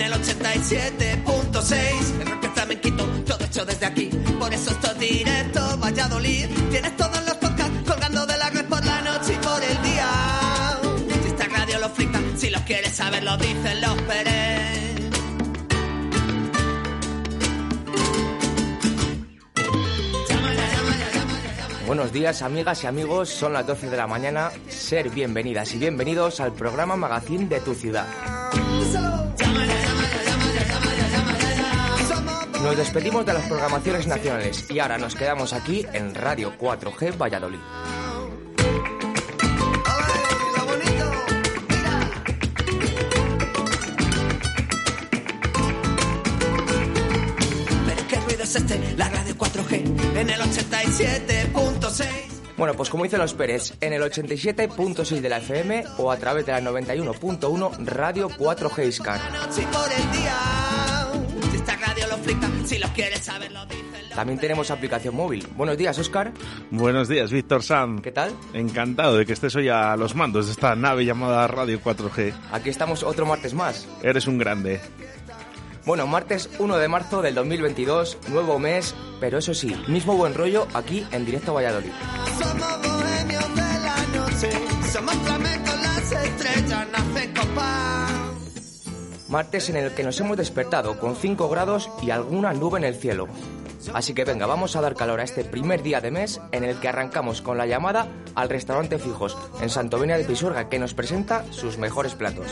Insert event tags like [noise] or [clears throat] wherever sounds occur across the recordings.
en el 87.6. El rock flamenquito, todo hecho desde aquí. Por eso esto es directo, Valladolid. Tienes todos los podcasts colgando de la red por la noche y por el día. Si esta radio lo flipa, si los quieres saber, lo dicen los Pérez. Buenos días amigas y amigos, son las 12 de la mañana. Ser bienvenidas y bienvenidos al programa Magazine de tu ciudad. Nos despedimos de las programaciones nacionales y ahora nos quedamos aquí en Radio 4G Valladolid. Pero qué ruido es la radio 4G en el 87.6. Bueno, pues como dicen los Pérez, en el 87.6 de la FM o a través de la 91.1 Radio 4G Iscar. Si los quieres saber, lo dicen los También tenemos aplicación móvil. Buenos días, Oscar. Buenos días, Víctor Sam. ¿Qué tal? Encantado de que estés hoy a los mandos de esta nave llamada Radio 4G. Aquí estamos otro martes más. Eres un grande. Bueno, martes 1 de marzo del 2022, nuevo mes, pero eso sí, mismo buen rollo aquí en directo Valladolid. Somos bohemios de la noche, somos flamencos, las estrellas nacen copas. Martes en el que nos hemos despertado con 5 grados y alguna nube en el cielo. Así que venga, vamos a dar calor a este primer día de mes en el que arrancamos con la llamada al restaurante Fijos en Santovenia de Pisuerga que nos presenta sus mejores platos.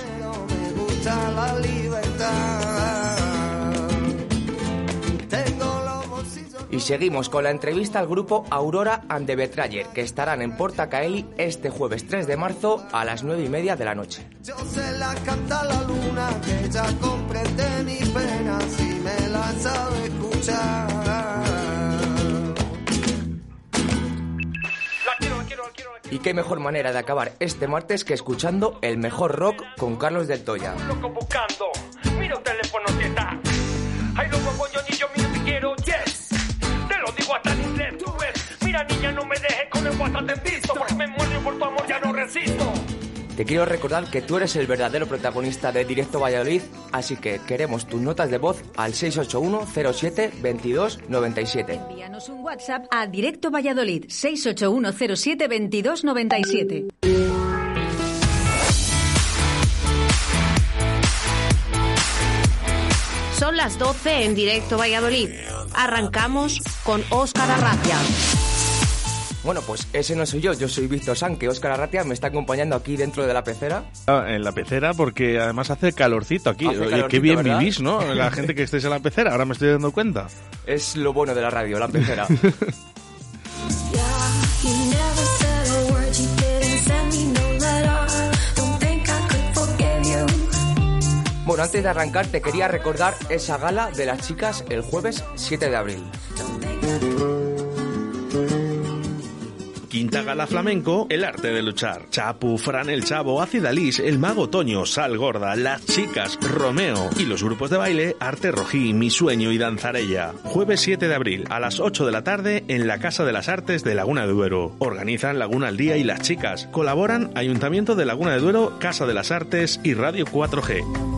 Y seguimos con la entrevista al grupo Aurora and the Betrayer que estarán en Porta Caeli este jueves 3 de marzo a las 9 y media de la noche. Yo se la canta la luna, que ella comprende mis penas y me la sabe escuchar. Y qué mejor manera de acabar este martes que escuchando el mejor rock con Carlos del Toya. loco buscando. Mira En inglés, tú ves. Mira, niña, no me dejes con el WhatsApp en visto. Porque me muero por tu amor ya no resisto. Te quiero recordar que tú eres el verdadero protagonista de Directo Valladolid, así que queremos tus notas de voz al 681 07 22 97. Envíanos un WhatsApp a Directo Valladolid 681072297. Son las 12 en directo Valladolid. Arrancamos con Óscar Arracia. Bueno, pues ese no soy yo, yo soy Víctor San, que Óscar Arratia me está acompañando aquí dentro de la pecera. Ah, En la pecera, porque además hace calorcito aquí. Hace Oye, calorcito, qué bien ¿verdad? vivís, ¿no? La gente que estéis en la pecera, ahora me estoy dando cuenta. Es lo bueno de la radio, la pecera. [laughs] Bueno, antes de arrancar te quería recordar esa gala de las chicas el jueves 7 de abril. Quinta Gala Flamenco, El Arte de Luchar. Chapu, Fran el Chavo, Acidalis, El Mago Toño, Sal Gorda, Las Chicas, Romeo y los grupos de baile Arte Rojí, Mi Sueño y Danzarella. Jueves 7 de abril a las 8 de la tarde en la Casa de las Artes de Laguna de Duero. Organizan Laguna al Día y Las Chicas. Colaboran Ayuntamiento de Laguna de Duero, Casa de las Artes y Radio 4G.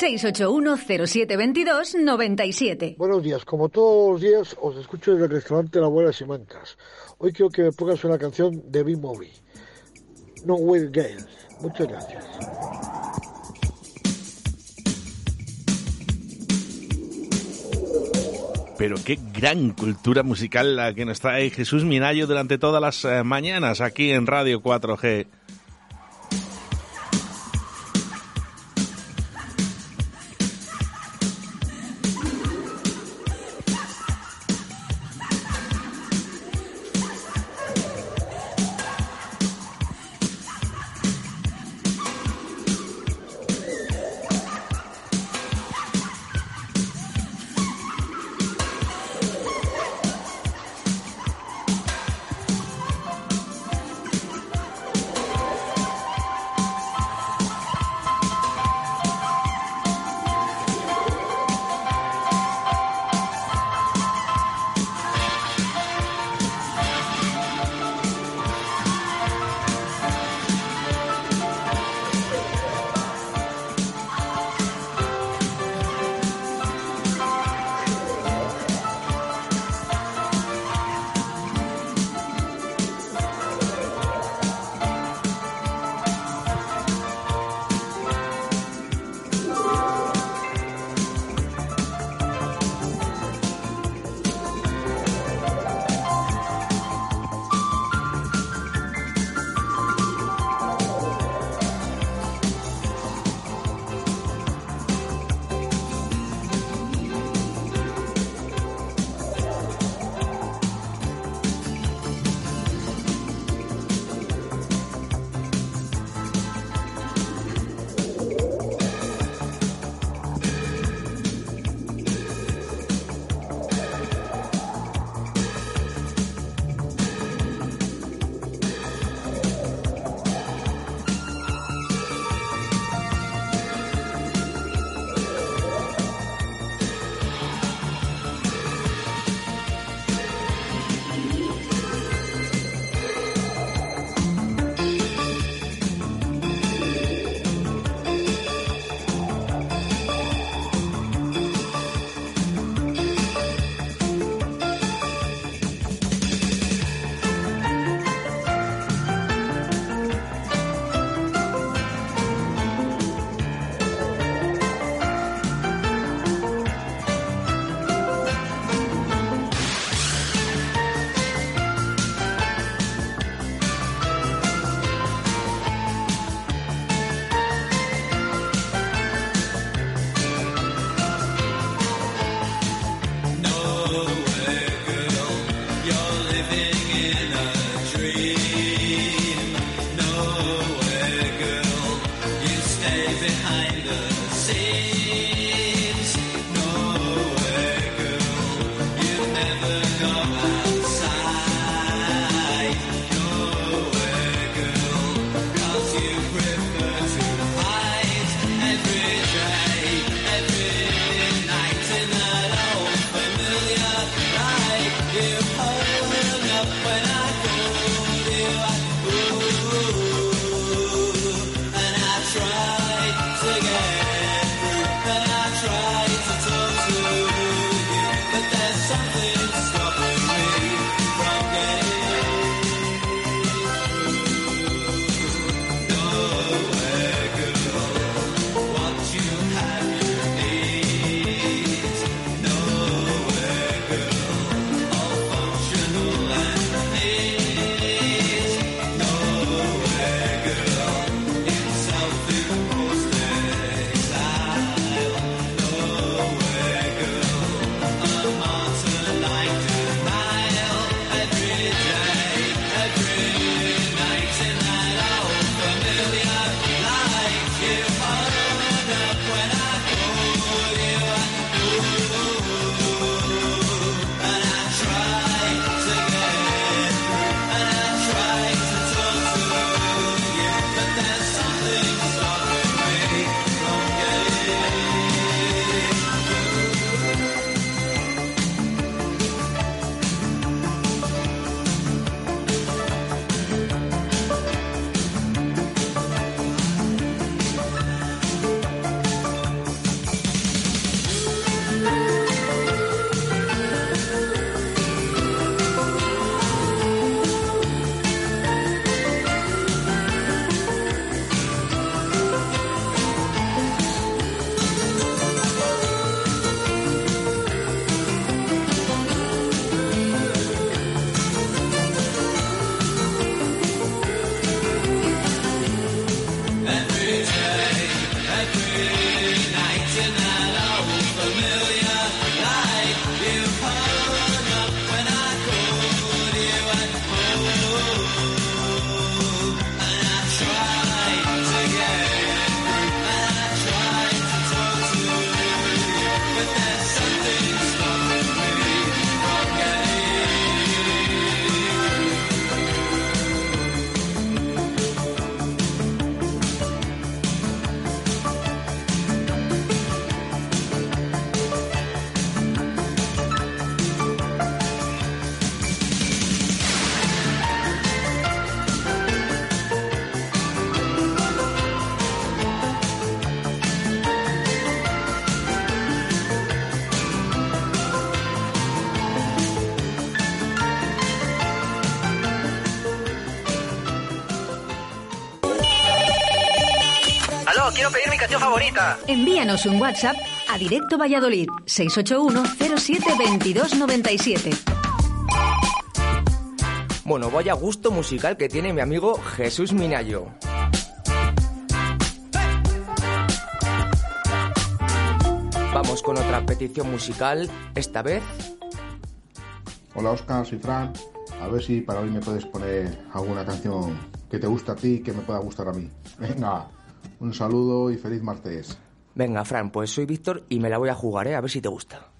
681072297. Buenos días, como todos los días os escucho desde el restaurante La Abuela Simancas. Hoy quiero que me pongas una canción de B-Movie, No Will Gales. Muchas gracias. Pero qué gran cultura musical la que nos trae Jesús Minayo durante todas las eh, mañanas aquí en Radio 4G. behind the scenes. Envíanos un WhatsApp a Directo Valladolid 681 07 22 97. Bueno, vaya gusto musical que tiene mi amigo Jesús Minayo. Vamos con otra petición musical, esta vez Hola Oscar, soy Fran. A ver si para hoy me puedes poner alguna canción que te guste a ti y que me pueda gustar a mí. Venga, un saludo y feliz martes. Venga, Fran, pues soy Víctor y me la voy a jugar, ¿eh? A ver si te gusta.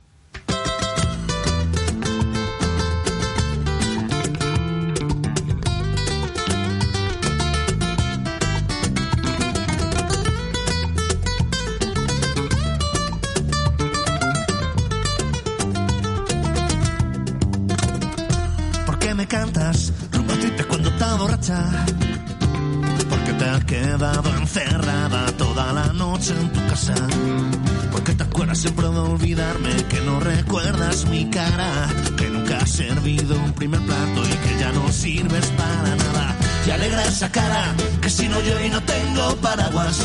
Olvidarme? Que no recuerdas mi cara, que nunca has servido un primer plato y que ya no sirves para nada. Y alegra esa cara, que si no yo y no tengo paraguas.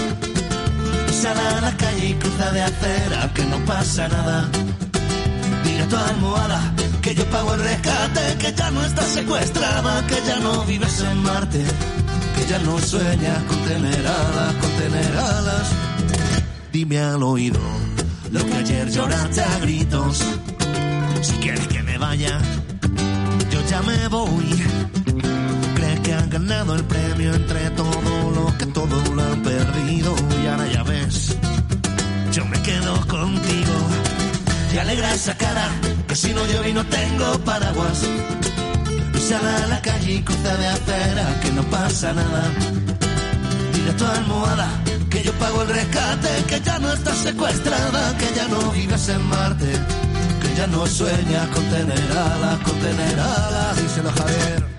Sal a la calle y cruza de acera, que no pasa nada. Dile a tu almohada que yo pago el rescate, que ya no estás secuestrada, que ya no vives en Marte, que ya no sueñas con tener alas, con tener alas. Dime al oído lo que ayer lloraste a gritos. Si quieres que me vaya, yo ya me voy. Crees que han ganado el premio entre todo lo que todo lo han perdido y ahora ya ves, yo me quedo contigo. Te alegra esa cara, que si no llueve y no tengo paraguas. Y sal a la calle y cruza de acera, que no pasa nada. Dile a tu almohada que yo pago el rescate, que ya no estás secuestrada, que ya no vives en Marte, que ya no sueñas con tener alas, con tener alas. Díselo Javier.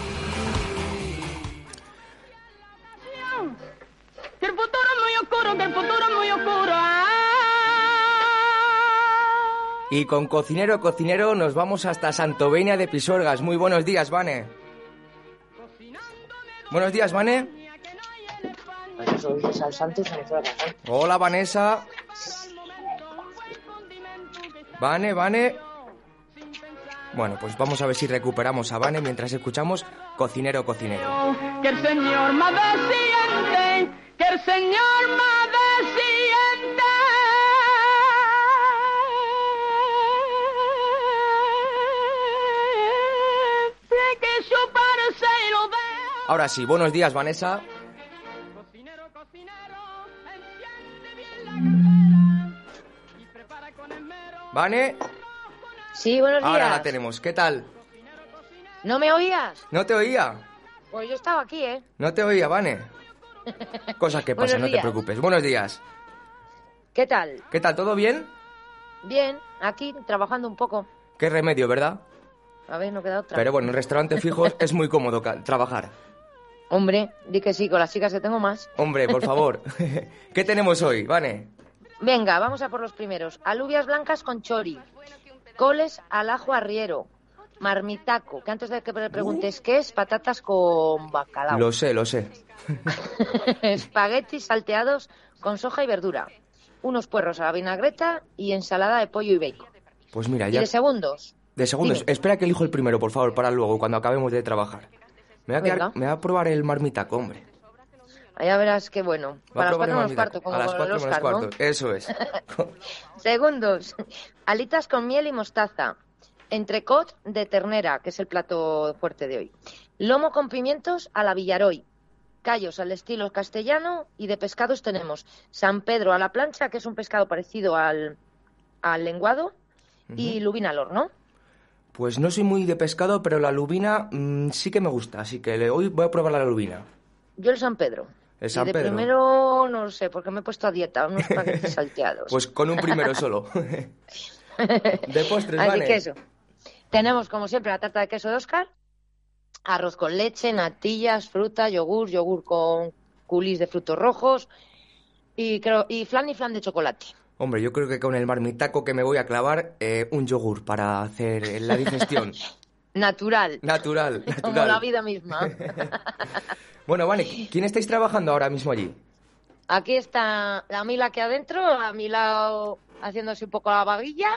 Que el futuro es muy oscuro, que el futuro es muy oscuro. Ah. Y con cocinero cocinero nos vamos hasta Santovenia de Pisuergas. Muy buenos días, Vane. Buenos días, Vane. Soy Santos. Hola, Vanessa. Vane, Vane. Bueno, pues vamos a ver si recuperamos a Vane mientras escuchamos Cocinero Cocinero. Que el Señor el Señor me desciende. Y que su. Ahora sí, buenos días, Vanessa. ¿Vane? Sí, buenos días. Ahora la tenemos. ¿Qué tal? ¿No me oías? ¿No te oía? Pues yo estaba aquí, ¿eh? No te oía, Vane. Cosas que pasan, no te preocupes. Buenos días. ¿Qué tal? ¿Qué tal? ¿Todo bien? Bien, aquí trabajando un poco. Qué remedio, ¿verdad? A ver, no queda otra. Pero bueno, en restaurantes fijos [laughs] es muy cómodo trabajar. Hombre, di que sí, con las chicas que tengo más. Hombre, por favor. [laughs] [laughs] ¿Qué tenemos hoy, Vane? Venga, vamos a por los primeros. Alubias blancas con chori, coles al ajo arriero, marmitaco, que antes de que me preguntes qué es, patatas con bacalao, Lo sé, lo sé. [laughs] espaguetis salteados con soja y verdura, unos puerros a la vinagreta y ensalada de pollo y bacon. Pues mira, Y ya... de segundos, De segundos. Dime. Espera que elijo el primero, por favor, para luego, cuando acabemos de trabajar. Me voy a, quedar- Venga. me voy a probar el marmitaco, hombre. allá verás qué bueno. Voy a Para las cuatro menos cuarto, como A las con cuatro menos cuarto. Eso es. [laughs] [laughs] Segundos. Alitas con miel y mostaza. Entrecot de ternera, que es el plato fuerte de hoy. Lomo con pimientos a la Villaroy. Callos al estilo castellano y de pescados tenemos San Pedro a la plancha, que es un pescado parecido al, al lenguado, y lubina al horno. Pues no soy muy de pescado, pero la lubina mm, sí que me gusta, así que le- hoy voy a probar la lubina. Yo el San Pedro. El San y de Pedro. primero no lo sé, porque me he puesto a dieta, unos paquetes [laughs] salteados. Pues con un primero [laughs] solo. [laughs] de postres, Así Vane. que eso. Tenemos, como siempre, la tarta de queso de Oscar, arroz con leche, natillas, fruta, yogur, yogur con culis de frutos rojos y, creo, y flan y flan de chocolate. Hombre, yo creo que con el marmitaco que me voy a clavar, eh, un yogur para hacer la digestión. [laughs] Natural, natural, como la natural. vida misma. [laughs] Bueno, Vane, ¿quién estáis trabajando ahora mismo allí? Aquí está la Mila aquí adentro, a mi lado haciéndose un poco la vaguilla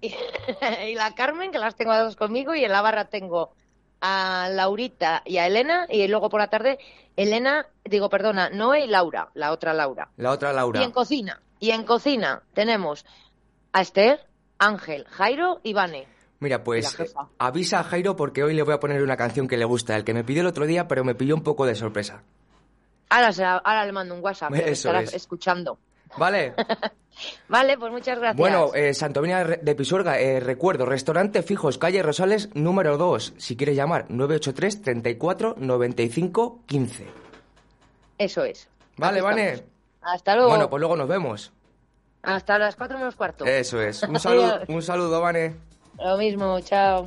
y, [laughs] [laughs] y la Carmen, que las tengo a dos conmigo, y en la barra tengo a Laurita y a Elena, y luego por la tarde Elena, digo, perdona, Noé y Laura, la otra Laura. La otra Laura. Y en cocina, y en cocina tenemos a Esther, Ángel, Jairo y Vane. Mira, pues eh, avisa a Jairo porque hoy le voy a poner una canción que le gusta, el que me pidió el otro día, pero me pilló un poco de sorpresa. Ahora, se ahora le mando un WhatsApp, que me Eso estará es. escuchando. ¿Vale? [laughs] Vale, pues muchas gracias. Bueno, eh, Santomina de Pisuerga, eh, recuerdo, restaurante Fijos, calle Rosales, número 2. Si quieres llamar, 983 34 95 15. Eso es. Vale, estamos. Hasta luego. Bueno, pues luego nos vemos. Hasta las cuatro menos cuarto. Eso es. Un [laughs] saludo, un saludo, Vane. Lo mismo, chao.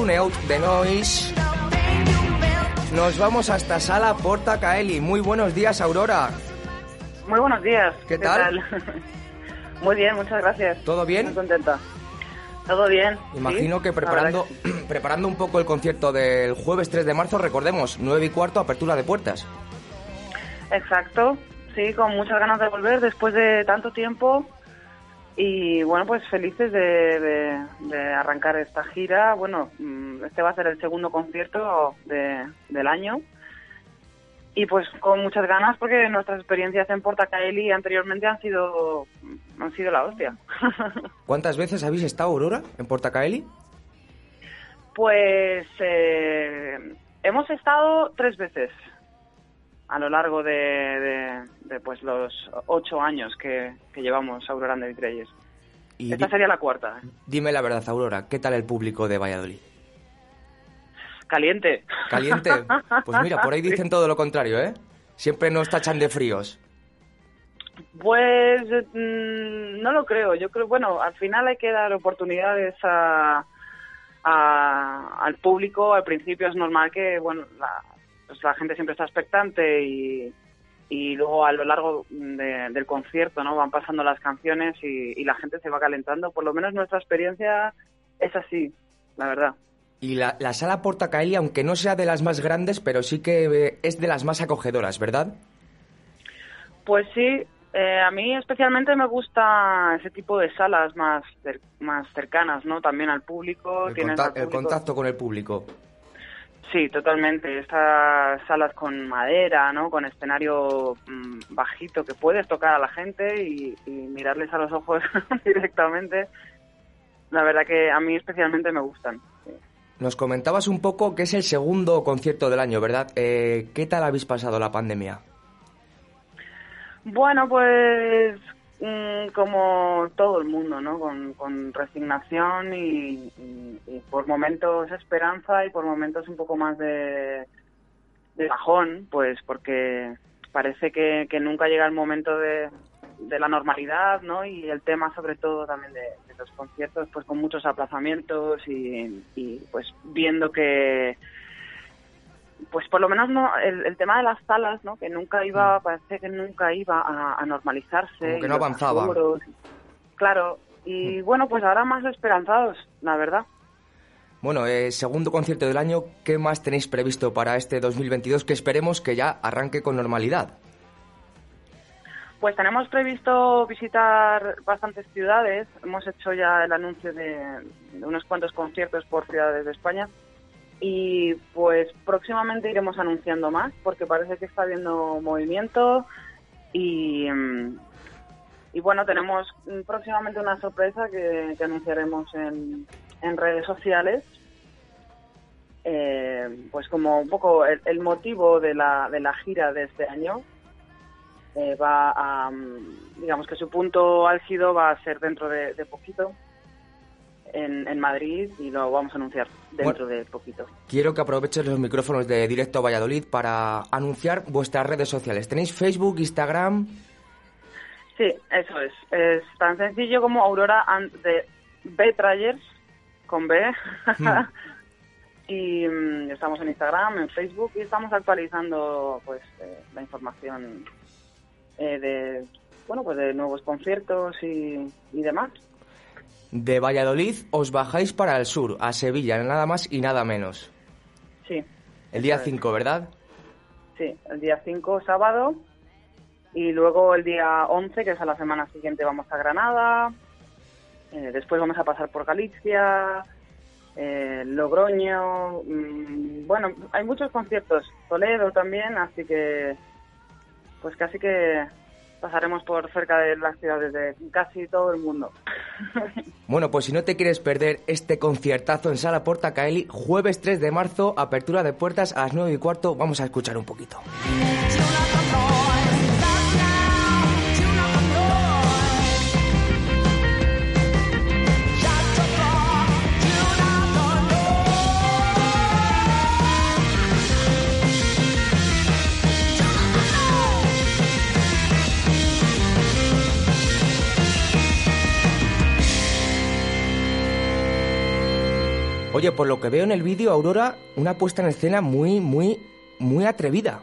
Y con Tune Out de Noise nos vamos hasta Sala Porta Caeli. Muy buenos días, Aurora. Muy buenos días. ¿Qué tal? [laughs] Muy bien, muchas gracias. ¿Todo bien? Muy contenta. Todo bien. Imagino sí, que preparando, [clears throat] preparando un poco el concierto del jueves 3 de marzo, recordemos, 9 y cuarto, apertura de puertas. Exacto. Sí, con muchas ganas de volver después de tanto tiempo. Y bueno, pues felices de, de- de arrancar esta gira. Bueno, mm, este va a ser el segundo concierto de- del año. Y pues con muchas ganas porque nuestras experiencias en Portacaeli anteriormente han sido, han sido la hostia. [laughs] ¿Cuántas veces habéis estado, Aurora, en Porta Caeli? Pues eh, hemos estado tres veces a lo largo de, de- de, pues los ocho años que, que llevamos Aurora de Vitreyes. Y Esta sería la cuarta. dime la verdad, Aurora, ¿qué tal el público de Valladolid? Caliente. ¿Caliente? [laughs] Pues mira, por ahí dicen todo lo contrario, ¿eh? Siempre nos tachan de fríos. Pues mm, no lo creo. Yo creo, bueno, al final hay que dar oportunidades a, a- al público. Al principio es normal que, bueno, la, pues la gente siempre está expectante y, y luego a lo largo de- del concierto, ¿no? Van pasando las canciones y, y la gente se va calentando. Por lo menos nuestra experiencia es así, la verdad. Y la, la sala Porta Caeli, aunque no sea de las más grandes, pero sí que eh, es de las más acogedoras, ¿verdad? Pues sí, eh, a mí especialmente me gusta ese tipo de salas más más cercanas, ¿no? También al público. El, contacto con el público. Sí, totalmente. Estas salas con madera, ¿no? Con escenario mm, bajito que puedes tocar a la gente y, y mirarles a los ojos [laughs] directamente. La verdad que a mí especialmente me gustan. Nos comentabas un poco que es el segundo concierto del año, ¿verdad? Eh, ¿Qué tal habéis pasado la pandemia? Bueno, pues como todo el mundo, ¿no? Con, resignación y, por momentos esperanza y por momentos un poco más de, de bajón, pues porque parece que, nunca llega el momento de, la normalidad, ¿no? Y el tema sobre todo también de, de los conciertos, pues con muchos aplazamientos y, y, pues viendo que pues por lo menos no el, el tema de las salas no que nunca iba parece que nunca iba a, a normalizarse Como que no avanzaba. claro y bueno pues ahora más esperanzados la verdad Bueno, eh, segundo concierto del año, ¿qué más tenéis previsto para este 2022 que esperemos que ya arranque con normalidad? Pues tenemos previsto visitar bastantes ciudades. Hemos hecho ya el anuncio de, de unos cuantos conciertos por ciudades de España. Y pues próximamente iremos anunciando más porque parece que está habiendo movimiento. Y, mm, y bueno, tenemos mm, próximamente una sorpresa que, anunciaremos en, en redes sociales. Eh, pues como un poco el, motivo de la, de la gira de este año eh, va a, mm, digamos que su punto álgido va a ser dentro de, de poquito en, en Madrid y lo vamos a anunciar dentro de poquito. Quiero que aproveches los micrófonos de Directo Valladolid para anunciar vuestras redes sociales. ¿Tenéis Facebook, Instagram? Sí, eso es. Es tan sencillo como Aurora and the Betrayers con B. Hmm. [laughs] y mm, estamos en Instagram, en Facebook y estamos actualizando pues eh, la información eh, de bueno pues de nuevos conciertos y, y demás. De Valladolid os bajáis para el sur, a Sevilla, nada más y nada menos. Sí, El día Eso es. 5, ¿verdad? sí, el día 5 sábado y luego el día 11 que es a la semana siguiente vamos a Granada. Eh, después vamos a pasar por Galicia, eh, Logroño, mm, bueno, hay muchos conciertos, Toledo también, así que pues casi que pasaremos por cerca de las ciudades de casi todo el mundo. [laughs] Bueno, pues si no te quieres perder este conciertazo en Sala Porta Caeli, jueves 3 de marzo, apertura de puertas a las 9 y cuarto, vamos a escuchar un poquito. Oye, por lo que veo en el vídeo, Aurora, una puesta en escena muy, muy, muy atrevida.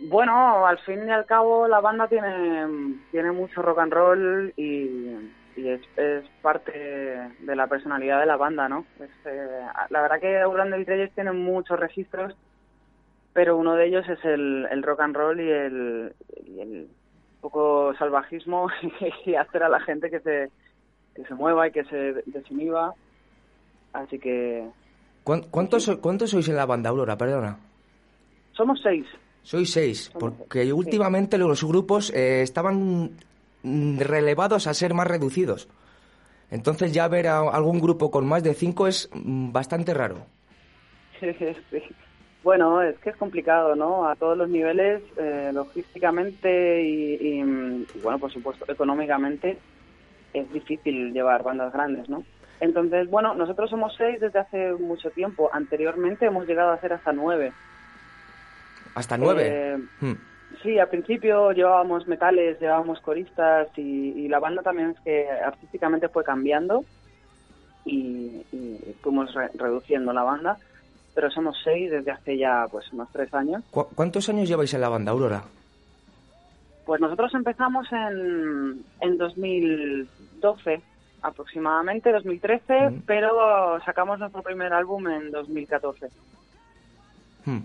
Bueno, al fin y al cabo la banda tiene, tiene mucho rock and roll y, es, es parte de la personalidad de la banda, ¿no? Es, eh, la verdad que Urban y Reyes tienen muchos registros, pero uno de ellos es el, el rock and roll y el, y el poco salvajismo [laughs] y hacer a la gente que se, que se mueva y que se desinhiba. Así que ¿Cuán- ¿Cuántos, so- ¿Cuántos sois en la banda, Aurora? Perdona. somos seis. Sois seis, porque últimamente los grupos eh, estaban mm, relevados a ser más reducidos. Entonces ya ver a algún grupo con más de cinco es mm, bastante raro. [laughs] Sí. Bueno, es que es complicado, ¿no? A todos los niveles, eh, logísticamente y, mm, y, bueno, por supuesto, económicamente es difícil llevar bandas grandes, ¿no? Entonces, bueno, nosotros somos seis desde hace mucho tiempo. Anteriormente hemos llegado a ser hasta nueve. Hasta nueve. Eh, Hmm. Sí, al principio llevábamos metales, llevábamos coristas y, y la banda también es que artísticamente fue cambiando y, y fuimos re- reduciendo la banda, pero somos seis desde hace ya pues unos tres años. ¿Cu- ¿Cuántos años lleváis en la banda, Aurora? Pues nosotros empezamos en, en 2012 aproximadamente, 2013, pero sacamos nuestro primer álbum en 2014. Hmm.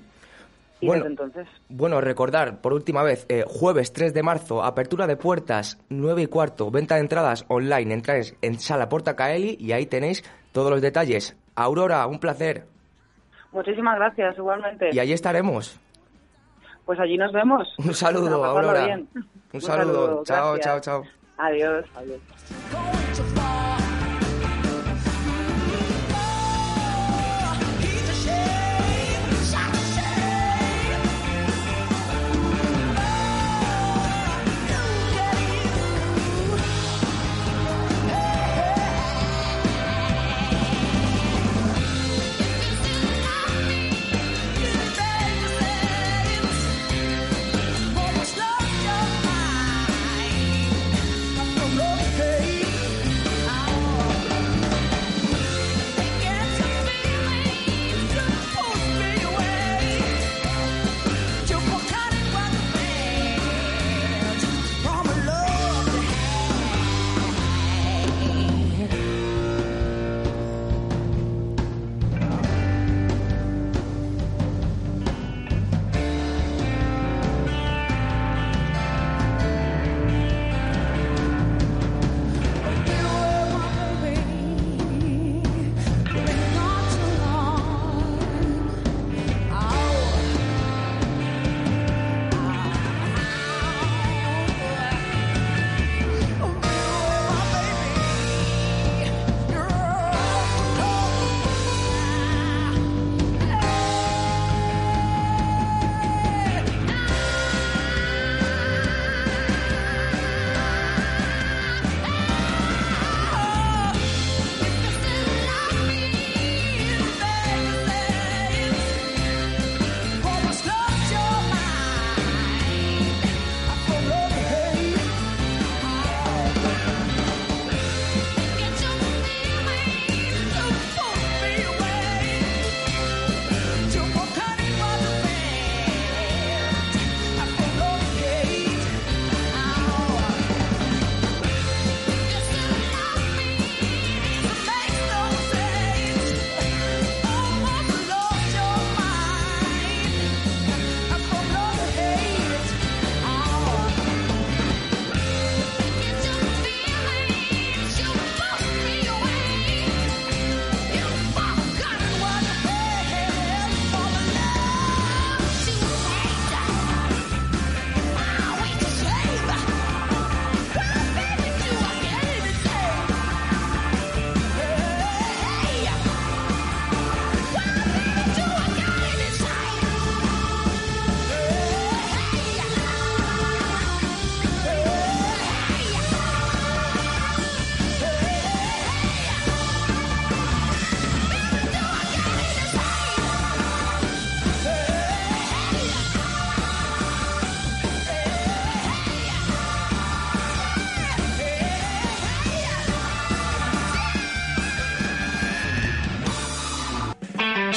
Y Bueno. desde entonces Bueno, recordar por última vez, eh, jueves 3 de marzo, apertura de puertas, 9 y cuarto, venta de entradas online, entráis en Sala Porta Caeli y ahí tenéis todos los detalles. Aurora, un placer. Muchísimas gracias, igualmente. Y allí estaremos. Pues allí nos vemos. [laughs] Un saludo, Aurora. bien. Un saludo. Chao, chao, chao. Adiós, adiós.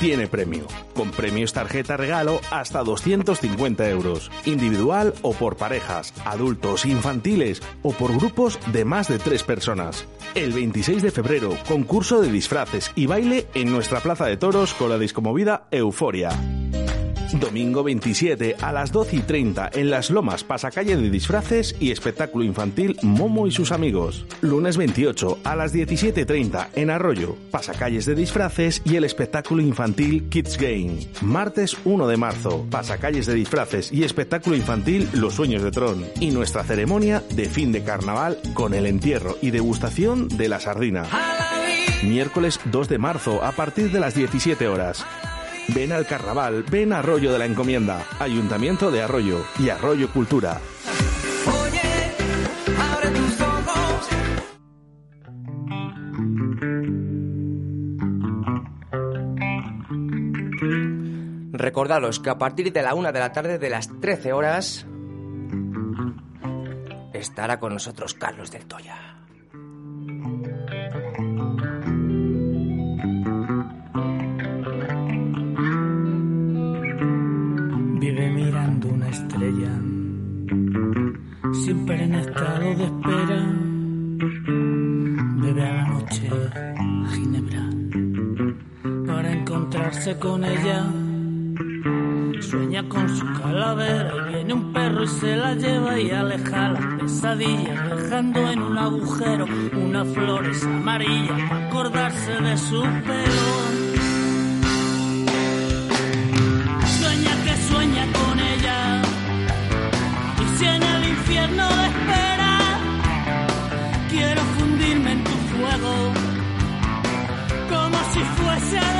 tiene premio. Con premios tarjeta regalo hasta 250 euros. Individual o por parejas, adultos, infantiles o por grupos de más de tres personas. El 26 de febrero, concurso de disfraces y baile en nuestra plaza de toros con la discomovida Euforia. Domingo 27 a las 12 y 30 en Las Lomas, pasacalle de disfraces y espectáculo infantil Momo y sus amigos. Lunes 28 a las 17.30 en Arroyo, pasacalles de disfraces y el espectáculo infantil Kids Game. Martes 1 de marzo, pasacalles de disfraces y espectáculo infantil Los Sueños de Tron. Y nuestra ceremonia de fin de carnaval con el entierro y degustación de la sardina. Miércoles 2 de marzo a partir de las 17 horas. Ven al carnaval, ven a Arroyo de la Encomienda, Ayuntamiento de Arroyo y Arroyo Cultura. Abre tus ojos. Recordaros que a partir de la una de la tarde de las 13 horas estará con nosotros Carlos del Toya. Vive mirando una estrella, siempre en estado de espera. Bebe a la noche ginebra para encontrarse con ella. Sueña con su calavera y viene un perro y se la lleva y aleja las pesadillas, dejando en un agujero unas flores amarillas para acordarse de su pelo. Si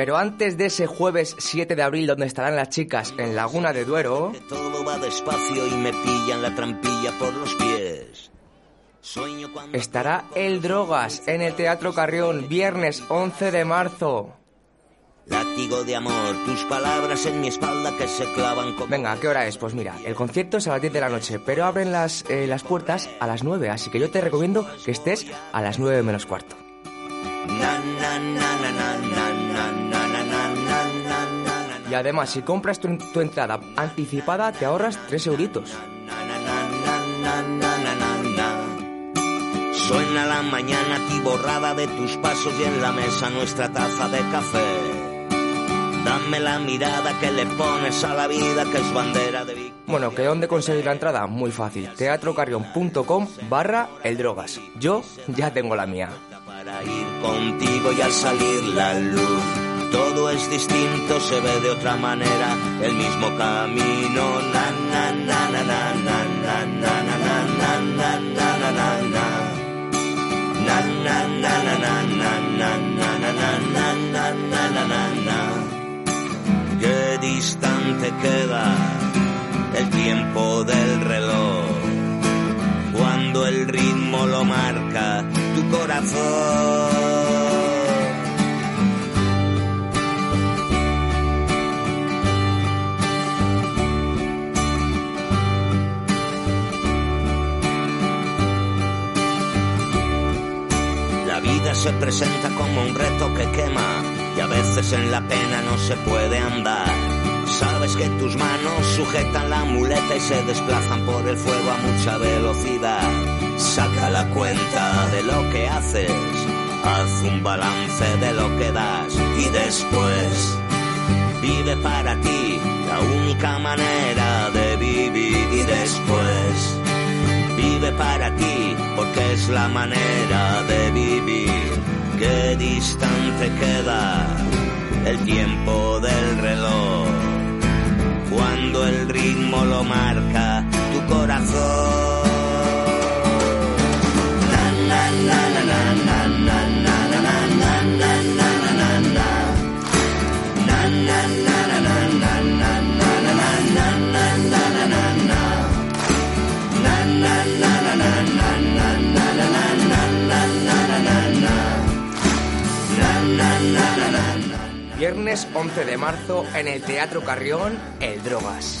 Pero antes de ese jueves 7 de abril donde estarán las chicas en Laguna de Duero, Todo va despacio y me pillan la trampilla por los pies. Estará El Drogas en el Teatro Carrión viernes 11 de marzo. látigo de amor, tus palabras en mi espalda que se clavan como... Venga, ¿a qué hora es? Pues mira, el concierto es a las 10 de la noche, pero abren las, eh, las puertas a las 9, así que yo te recomiendo que estés a las 9 menos cuarto. Y además, si compras tu, tu entrada anticipada, te ahorras 3 euritos. Suena la mañana tiborrada de tus pasos y en la mesa nuestra taza de café. Dame la mirada que le pones a la vida que es bandera de victoria. Bueno, ¿que dónde conseguir la entrada? Muy fácil. teatrocarrión.com barra el drogas. Yo ya tengo la mía. Para ir contigo y al salir la luz. Todo es distinto, se ve de otra manera, el mismo camino. Na, na, na, na, na, na, na, na, na, na, na, na, na, na, na. Na, na, na, na, na, na, na, na, na, na, na, na, na, na, na. Qué distante queda el tiempo del reloj cuando el ritmo lo marca tu corazón. La vida se presenta como un reto que quema y a veces en la pena no se puede andar. Sabes que tus manos sujetan la muleta y se desplazan por el fuego a mucha velocidad. Saca la cuenta de lo que haces, haz un balance de lo que das y después vive para ti la única manera de vivir y después vive para ti porque es la manera de vivir. Qué distante queda el tiempo del reloj cuando el ritmo lo marca tu corazón. Viernes 11 de marzo en el Teatro Carrión, El Drogas.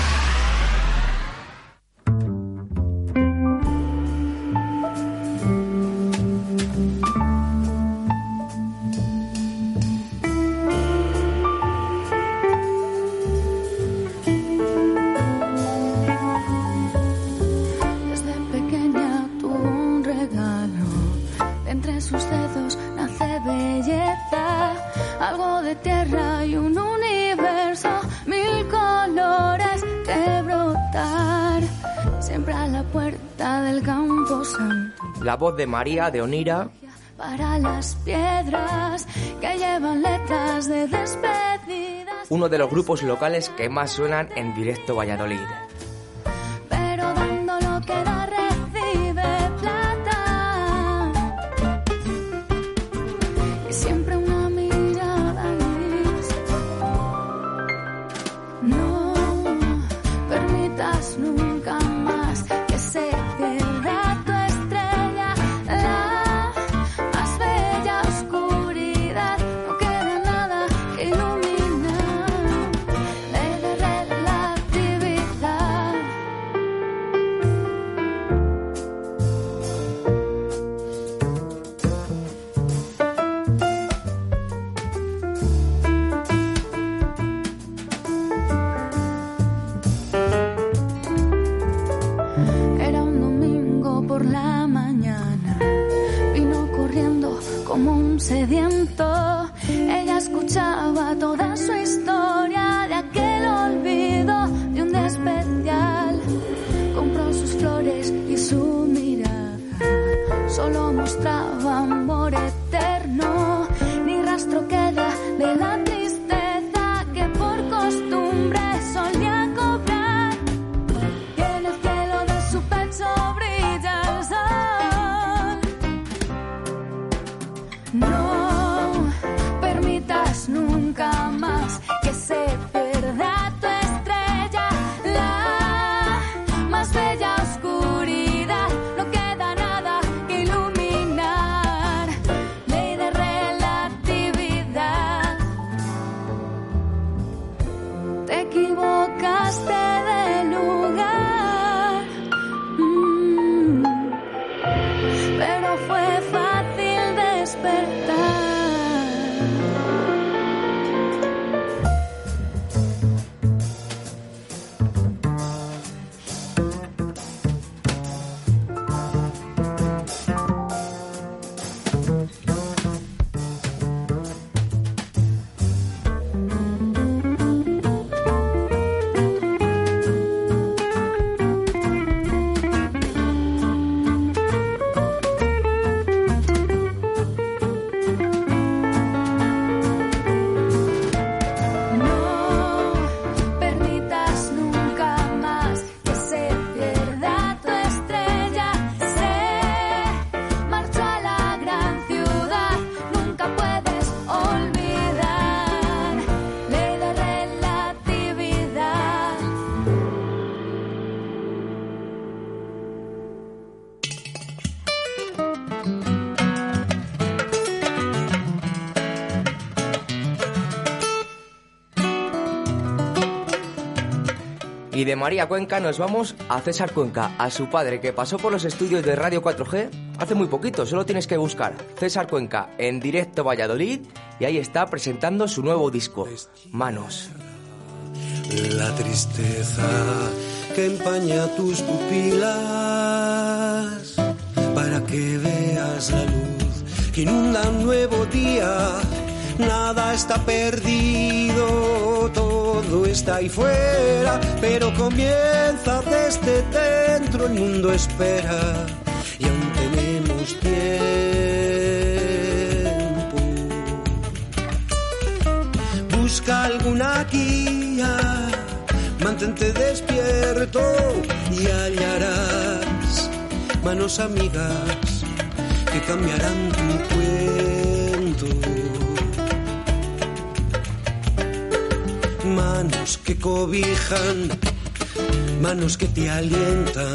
Voz de María de Onira. Para las piedras que llevan letras de despedida. Uno de los grupos locales que más suenan en directo Valladolid. Y de María Cuenca nos vamos a César Cuenca, a su padre que pasó por los estudios de Radio 4G hace muy poquito. Solo tienes que buscar César Cuenca en directo Valladolid y ahí está presentando su nuevo disco, Manos. La tristeza que empaña tus pupilas para que veas la luz que inunda un nuevo día. Nada está perdido, todo está ahí fuera, pero comienza desde dentro, el mundo espera y aún tenemos tiempo. Busca alguna guía, mantente despierto y hallarás manos amigas que cambiarán tu cuento. Manos que cobijan, manos que te alientan,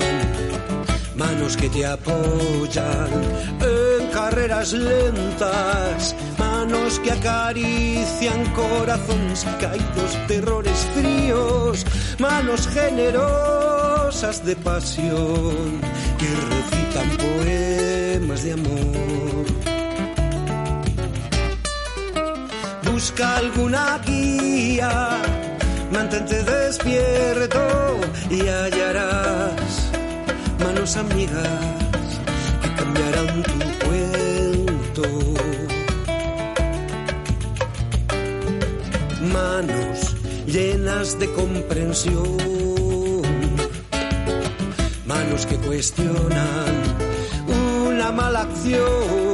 manos que te apoyan en carreras lentas, manos que acarician corazones caídos, terrores fríos, manos generosas de pasión que recitan poemas de amor. Busca alguna guía, mantente despierto y hallarás manos amigas que cambiarán tu cuento. Manos llenas de comprensión manos que cuestionan una mala acción,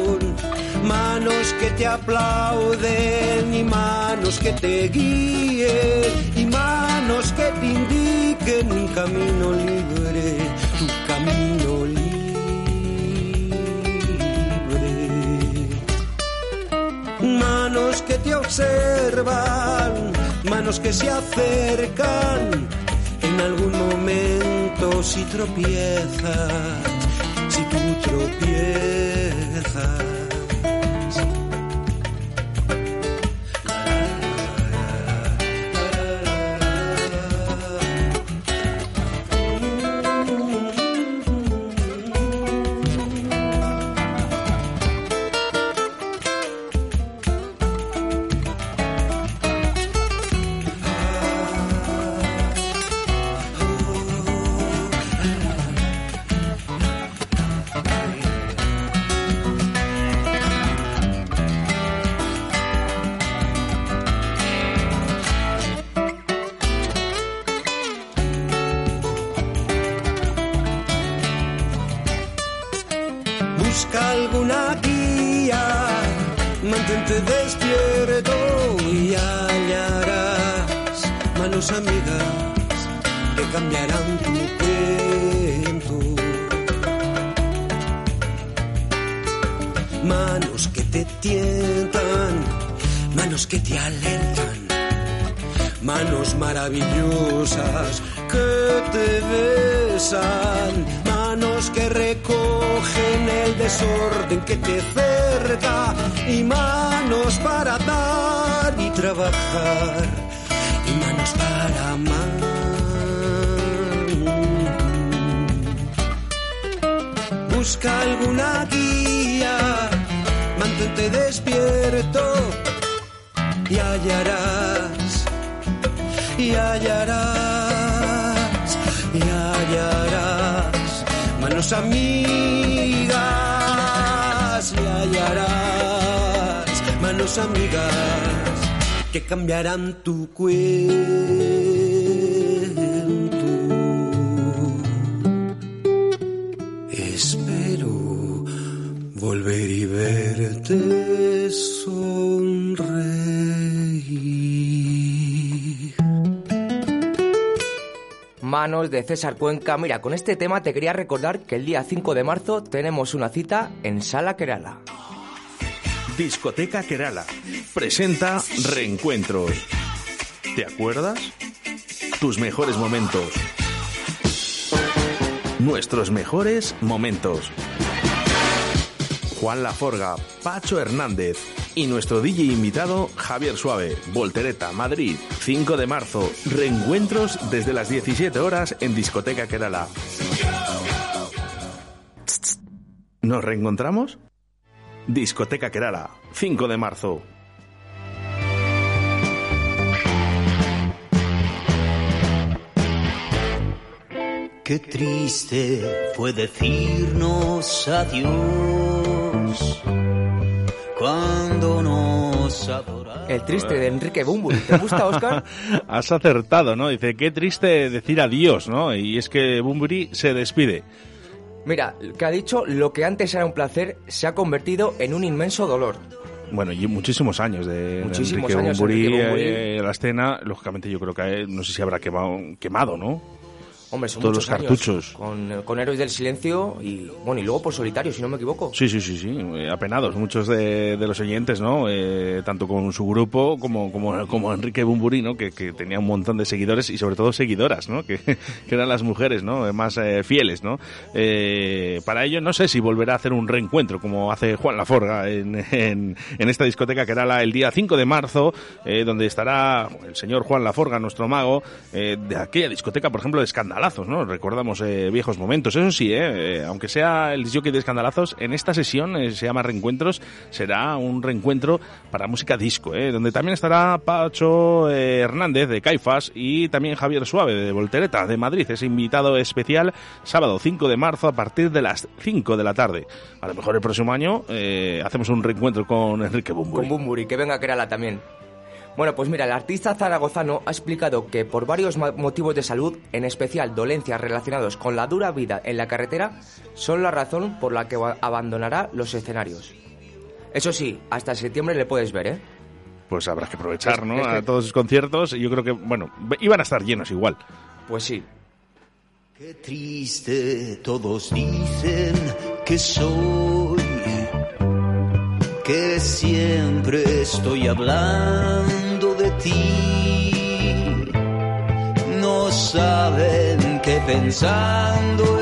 manos que te aplauden y manos que te guíen y manos que te indiquen un camino libre, tu camino libre. Manos que te observan, manos que se acercan en algún momento si tropiezas, si tú tropiezas. Amigas que cambiarán tu cuento. Manos que te tientan, manos que te alentan, manos maravillosas que te besan, manos que recogen el desorden que te cerca y manos para dar y trabajar para amar. Busca alguna guía, mantente despierto y hallarás, y hallarás, y hallarás manos amigas, y hallarás manos amigas que cambiarán tu cuento. Espero volver y verte sonreír. Manos de César Cuenca. Mira, con este tema te quería recordar que el día 5 de marzo tenemos una cita en Sala Kerala. Discoteca Kerala presenta Reencuentros. ¿Te acuerdas? Tus mejores momentos. Nuestros mejores momentos. Juan Laforga, Pacho Hernández y nuestro DJ invitado Javier Suave, Voltereta, Madrid, 5 de marzo. Reencuentros desde las 17 horas en Discoteca Kerala. ¿Nos reencontramos? Discoteca Kerala, 5 de marzo. Qué triste fue decirnos adiós cuando nos adoramos. El triste de Enrique Bumburi. ¿Te gusta, Oscar? [laughs] Has acertado, ¿no? Dice, qué triste decir adiós, ¿no? Y es que Bumburi se despide. Mira, que ha dicho, lo que antes era un placer se ha convertido en un inmenso dolor. Bueno, y muchísimos años de, Muchísimos Enrique años, Bunbury, Enrique Bunbury. eh, la escena. Lógicamente yo creo que eh, no sé si habrá quemado, quemado ¿no? Hombre, son Todos los años cartuchos. Con, con Héroes del Silencio y, bueno, y luego por solitario, si no me equivoco. Sí, sí, sí, sí, apenados muchos de, de los oyentes, ¿no? Eh, tanto con su grupo como, como, como Enrique Bumburi, ¿no? Que, que tenía un montón de seguidores y sobre todo seguidoras, ¿no? Que, [laughs] que eran las mujeres, ¿no? Más eh, fieles, ¿no? Eh, para ello no sé si volverá a hacer un reencuentro como hace Juan Laforga en, en, en esta discoteca que era la, el día 5 de marzo, eh, donde estará el señor Juan Laforga, nuestro mago, eh, de aquella discoteca, por ejemplo, de escandalazos, ¿no? Recordamos eh, viejos momentos. Eso sí, eh, eh, aunque sea el jockey de escandalazos, en esta sesión eh, se llama Reencuentros, será un reencuentro para música disco, eh, donde también estará Pacho eh, Hernández de Caifas y también Javier Suave de Voltereta de Madrid. Es invitado especial sábado 5 de marzo a partir de las 5 de la tarde. A lo mejor el próximo año eh, hacemos un reencuentro con Enrique Bumburi. Con Bumburi, que venga a Kerala también. Bueno, pues mira, el artista zaragozano ha explicado que por varios motivos de salud, en especial dolencias relacionados con la dura vida en la carretera, son la razón por la que abandonará los escenarios. Eso sí, hasta septiembre le puedes ver, ¿eh? Pues habrá que aprovechar, ¿no? A todos sus conciertos. Y yo creo que, bueno, iban a estar llenos igual. Pues sí. Qué triste, todos dicen que soy, que siempre estoy hablando No saben que pensando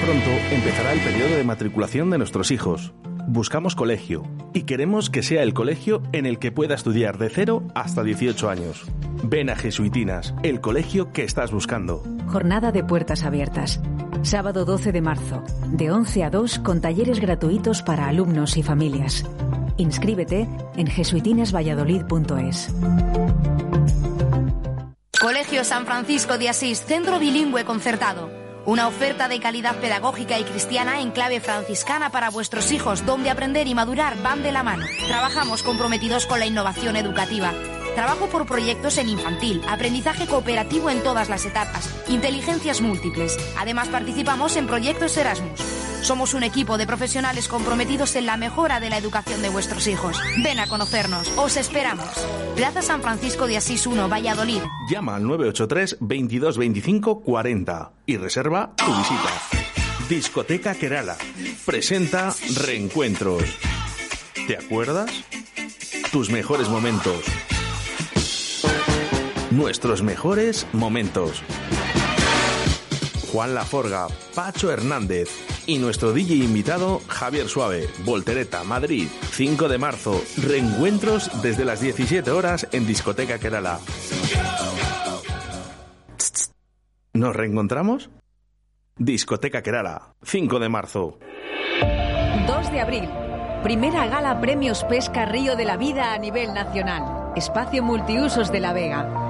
pronto empezará el periodo de matriculación de nuestros hijos. Buscamos colegio y queremos que sea el colegio en el que pueda estudiar de 0 hasta 18 años. Ven a Jesuitinas, el colegio que estás buscando. Jornada de puertas abiertas. Sábado 12 de marzo, de 11 a 2 con talleres gratuitos para alumnos y familias. Inscríbete en jesuitinasvalladolid.es. Colegio San Francisco de Asís, centro bilingüe concertado. Una oferta de calidad pedagógica y cristiana en clave franciscana para vuestros hijos, donde aprender y madurar van de la mano. Trabajamos comprometidos con la innovación educativa. Trabajo por proyectos en infantil, aprendizaje cooperativo en todas las etapas, inteligencias múltiples. Además participamos en proyectos Erasmus. Somos un equipo de profesionales comprometidos en la mejora de la educación de vuestros hijos. Ven a conocernos, os esperamos. Plaza San Francisco de Asís 1, Valladolid. Llama al 983 22 25 40 y reserva tu visita. Discoteca Kerala presenta Reencuentros. ¿Te acuerdas? Tus mejores momentos. Nuestros mejores momentos. Juan Laforga, Pacho Hernández y nuestro DJ invitado Javier Suave, Voltereta, Madrid, 5 de marzo. Reencuentros desde las 17 horas en Discoteca Kerala. ¿Nos reencontramos? Discoteca Kerala, 5 de marzo. 2 de abril. Primera gala Premios Pesca Río de la Vida a nivel nacional. Espacio Multiusos de La Vega.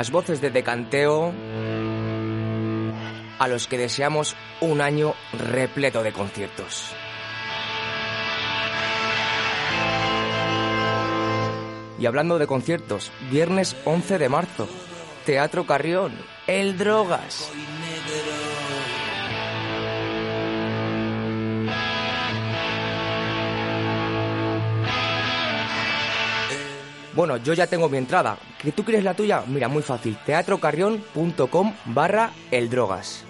las voces de decanteo a los que deseamos un año repleto de conciertos. Y hablando de conciertos, viernes 11 de marzo, Teatro Carrión, El Drogas. Bueno, yo ya tengo mi entrada, ¿Que tú quieres la tuya? Mira, muy fácil, teatrocarrión.com barra el drogas.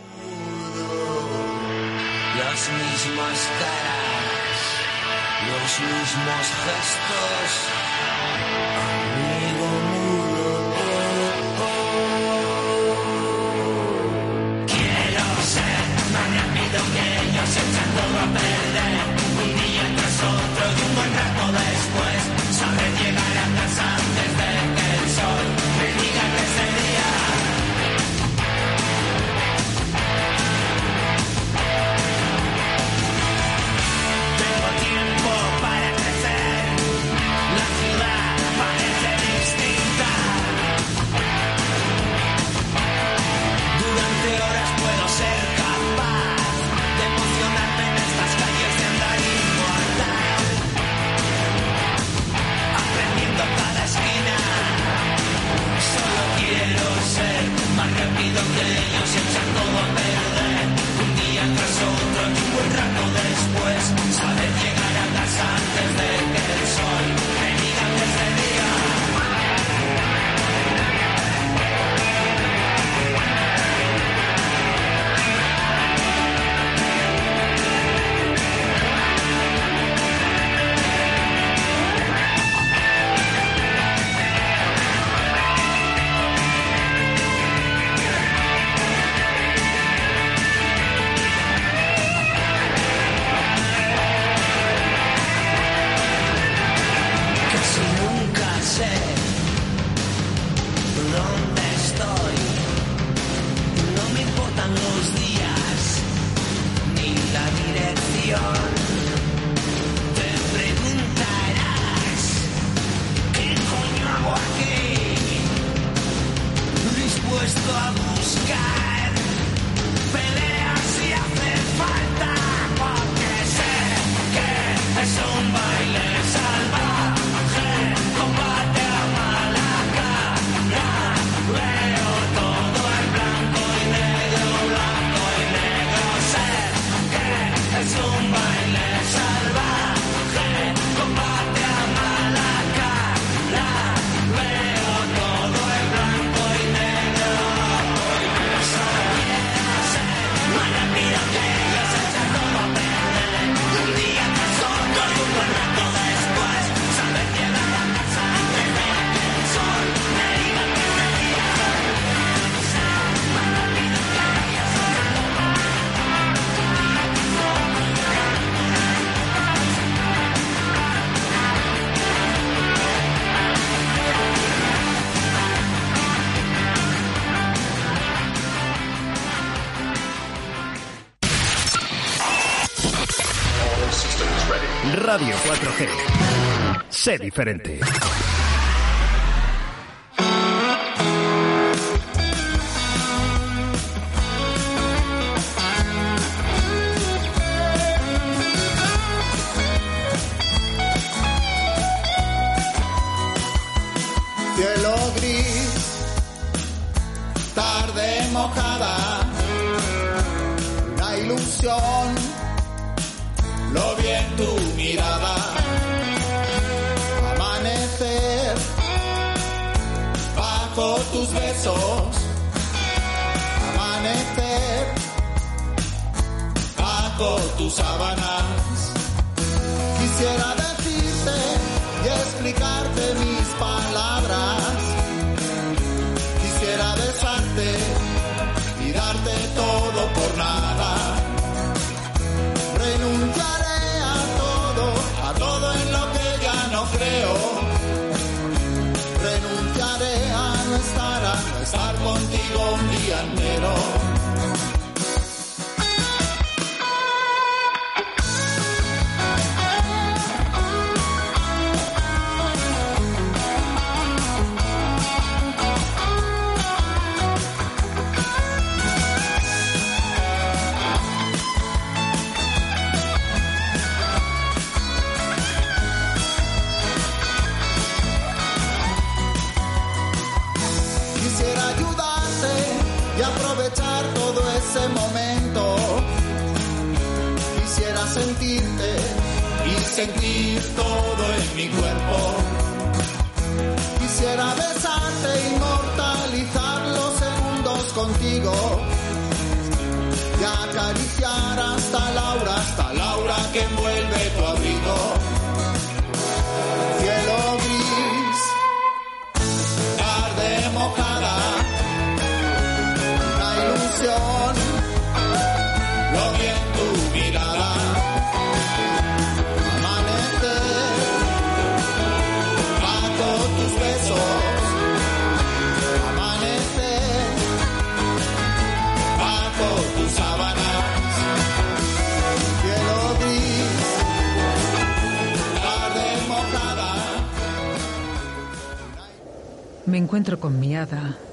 Caras, los mismos gestos. sé diferente.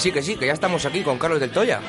sí, que sí, que ya estamos aquí con Carlos del Toya.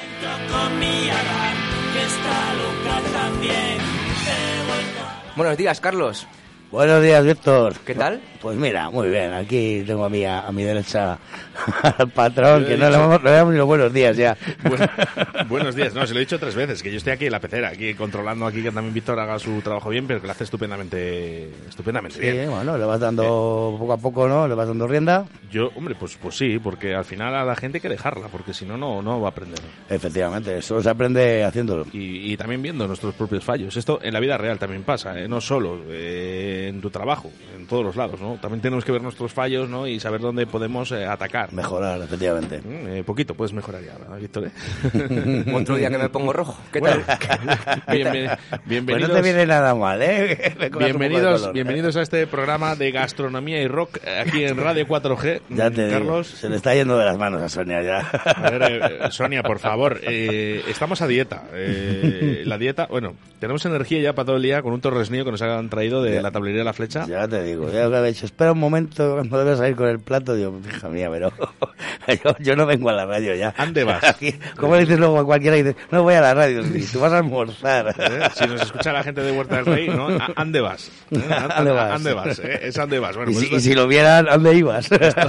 Buenos días, Carlos. Buenos días, Víctor. ¿Qué tal? Pues mira, muy bien. Aquí tengo a mi, a, mi derecha [laughs] al patrón, que no le damos, le damos ni los buenos días ya. Bueno, [laughs] buenos días. No, se lo he dicho tres veces, que yo estoy aquí en la pecera, aquí controlando aquí que también Víctor haga su trabajo bien, pero que lo hace estupendamente, estupendamente Sí, bien. bueno, le vas dando poco a poco, ¿no? Le vas dando rienda. Yo, hombre, pues, pues sí, porque al final a la gente hay que dejarla, porque si no, no, no va a aprender. Efectivamente, eso se aprende haciéndolo. Y, y también viendo nuestros propios fallos. Esto en la vida real también pasa, ¿eh? no solo eh, en tu trabajo, en todos los lados, ¿no? También tenemos que ver nuestros fallos, ¿no? Y saber dónde podemos eh, atacar. Mejorar, efectivamente. Mm, eh, poquito puedes mejorar ya, ¿verdad, Víctor? eh? [laughs] Otro día que me pongo rojo. ¿Qué Bueno, [laughs] tal? Pues bienvenidos. no te viene nada mal, ¿eh? [laughs] Bienvenidos, color. bienvenidos a este programa de gastronomía y rock aquí en Radio 4G. Ya te digo, Carlos. se le está yendo de las manos a Sonia ya. A ver, eh, Sonia, por favor, eh, estamos a dieta. Eh, la dieta, bueno, tenemos energía ya para todo el día con un torresnío que nos han traído de la tablería de la flecha. Ya te digo, ya lo que había dicho, espera un momento cuando debes salir con el plato, digo, hija mía, pero [laughs] yo, yo no vengo a la radio ya. ¿Ande vas? Aquí, ¿Cómo le dices luego a cualquiera? Dices, no voy a la radio, sí, [laughs] tú vas a almorzar. Eh, Si nos escucha la gente de Huerta del Rey, ¿no? ¿Ande vas? ¿Eh? ¿Ande vas? ¿Ande vas? eh? Es ande vas. Bueno, y, pues si, esto- y si lo vieran, ¿a dónde ibas? [laughs] Esto,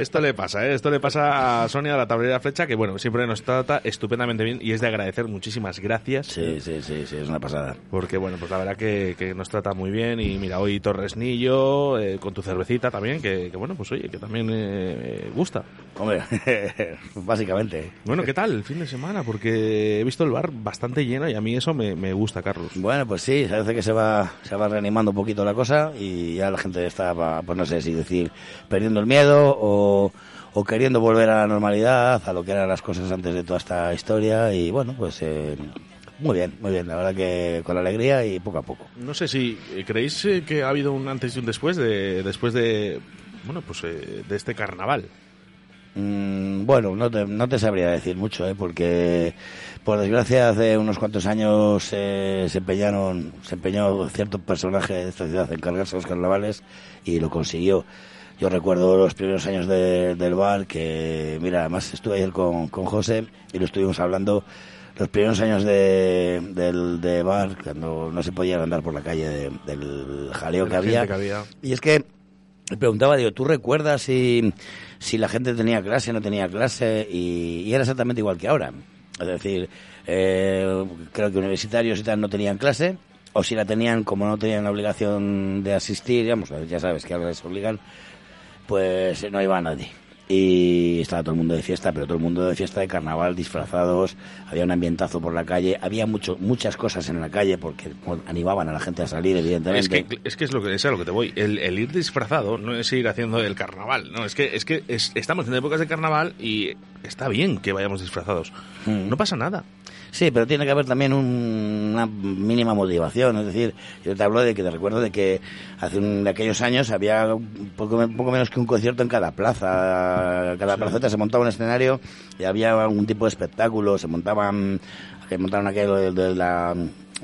esto le pasa, ¿eh? Esto le pasa a Sonia de la tablera de la flecha, que bueno, siempre nos trata estupendamente bien y es de agradecer. Muchísimas gracias. Sí, sí, sí, sí, es una pasada. Porque bueno, pues la verdad que, que nos trata muy bien y mira, hoy Torresnillo, eh, con tu cervecita también, que, que, bueno, pues oye, que también eh, gusta. Hombre, [laughs] básicamente. Bueno, ¿qué tal el fin de semana? Porque he visto el bar bastante lleno y a mí eso me, me gusta, Carlos. Bueno, pues sí, parece que se va, se va reanimando un poquito la cosa y ya la gente está, pues no sé si decir, perdiendo el miedo o, o queriendo volver a la normalidad, a lo que eran las cosas antes de toda esta historia y bueno, pues eh, muy bien, muy bien, la verdad que con alegría y poco a poco. No sé si eh, creéis eh, que ha habido un antes y un después de después de bueno pues eh, de este carnaval. Mm, bueno, no te, no te sabría decir mucho, ¿eh? porque por desgracia hace unos cuantos años eh, se empeñaron, se empeñó cierto personaje de esta ciudad en cargarse los carnavales y lo consiguió. Yo recuerdo los primeros años de- del bar que, mira, además estuve ayer con, con José y lo estuvimos hablando los primeros años de, del de bar, cuando no se podía andar por la calle de- del jaleo que había. que había. Y es que me preguntaba, digo, ¿tú recuerdas si, si la gente tenía clase, no tenía clase? Y, y era exactamente igual que ahora. Es decir, eh, creo que universitarios y tal no tenían clase, o si la tenían, como no tenían la obligación de asistir, digamos, ya sabes que ahora les obligan, pues no iba nadie. Y estaba todo el mundo de fiesta, pero todo el mundo de fiesta de carnaval, disfrazados, había un ambientazo por la calle, había mucho, muchas cosas en la calle porque bueno, animaban a la gente a salir, Es evidentemente. que, es que es lo que es a lo que te voy. El, el ir disfrazado no es ir haciendo el carnaval. No, es que, es que es- estamos en épocas de carnaval y está bien que vayamos disfrazados. No pasa nada. Sí, pero tiene que haber también un- una mínima motivación. Es decir, yo te hablo de que te recuerdo de que hace un, de aquellos años había un poco, un poco menos que un concierto en cada plaza. Cada placeta se montaba un escenario y había algún tipo de espectáculo. Se montaban, que montaron aquello de, de la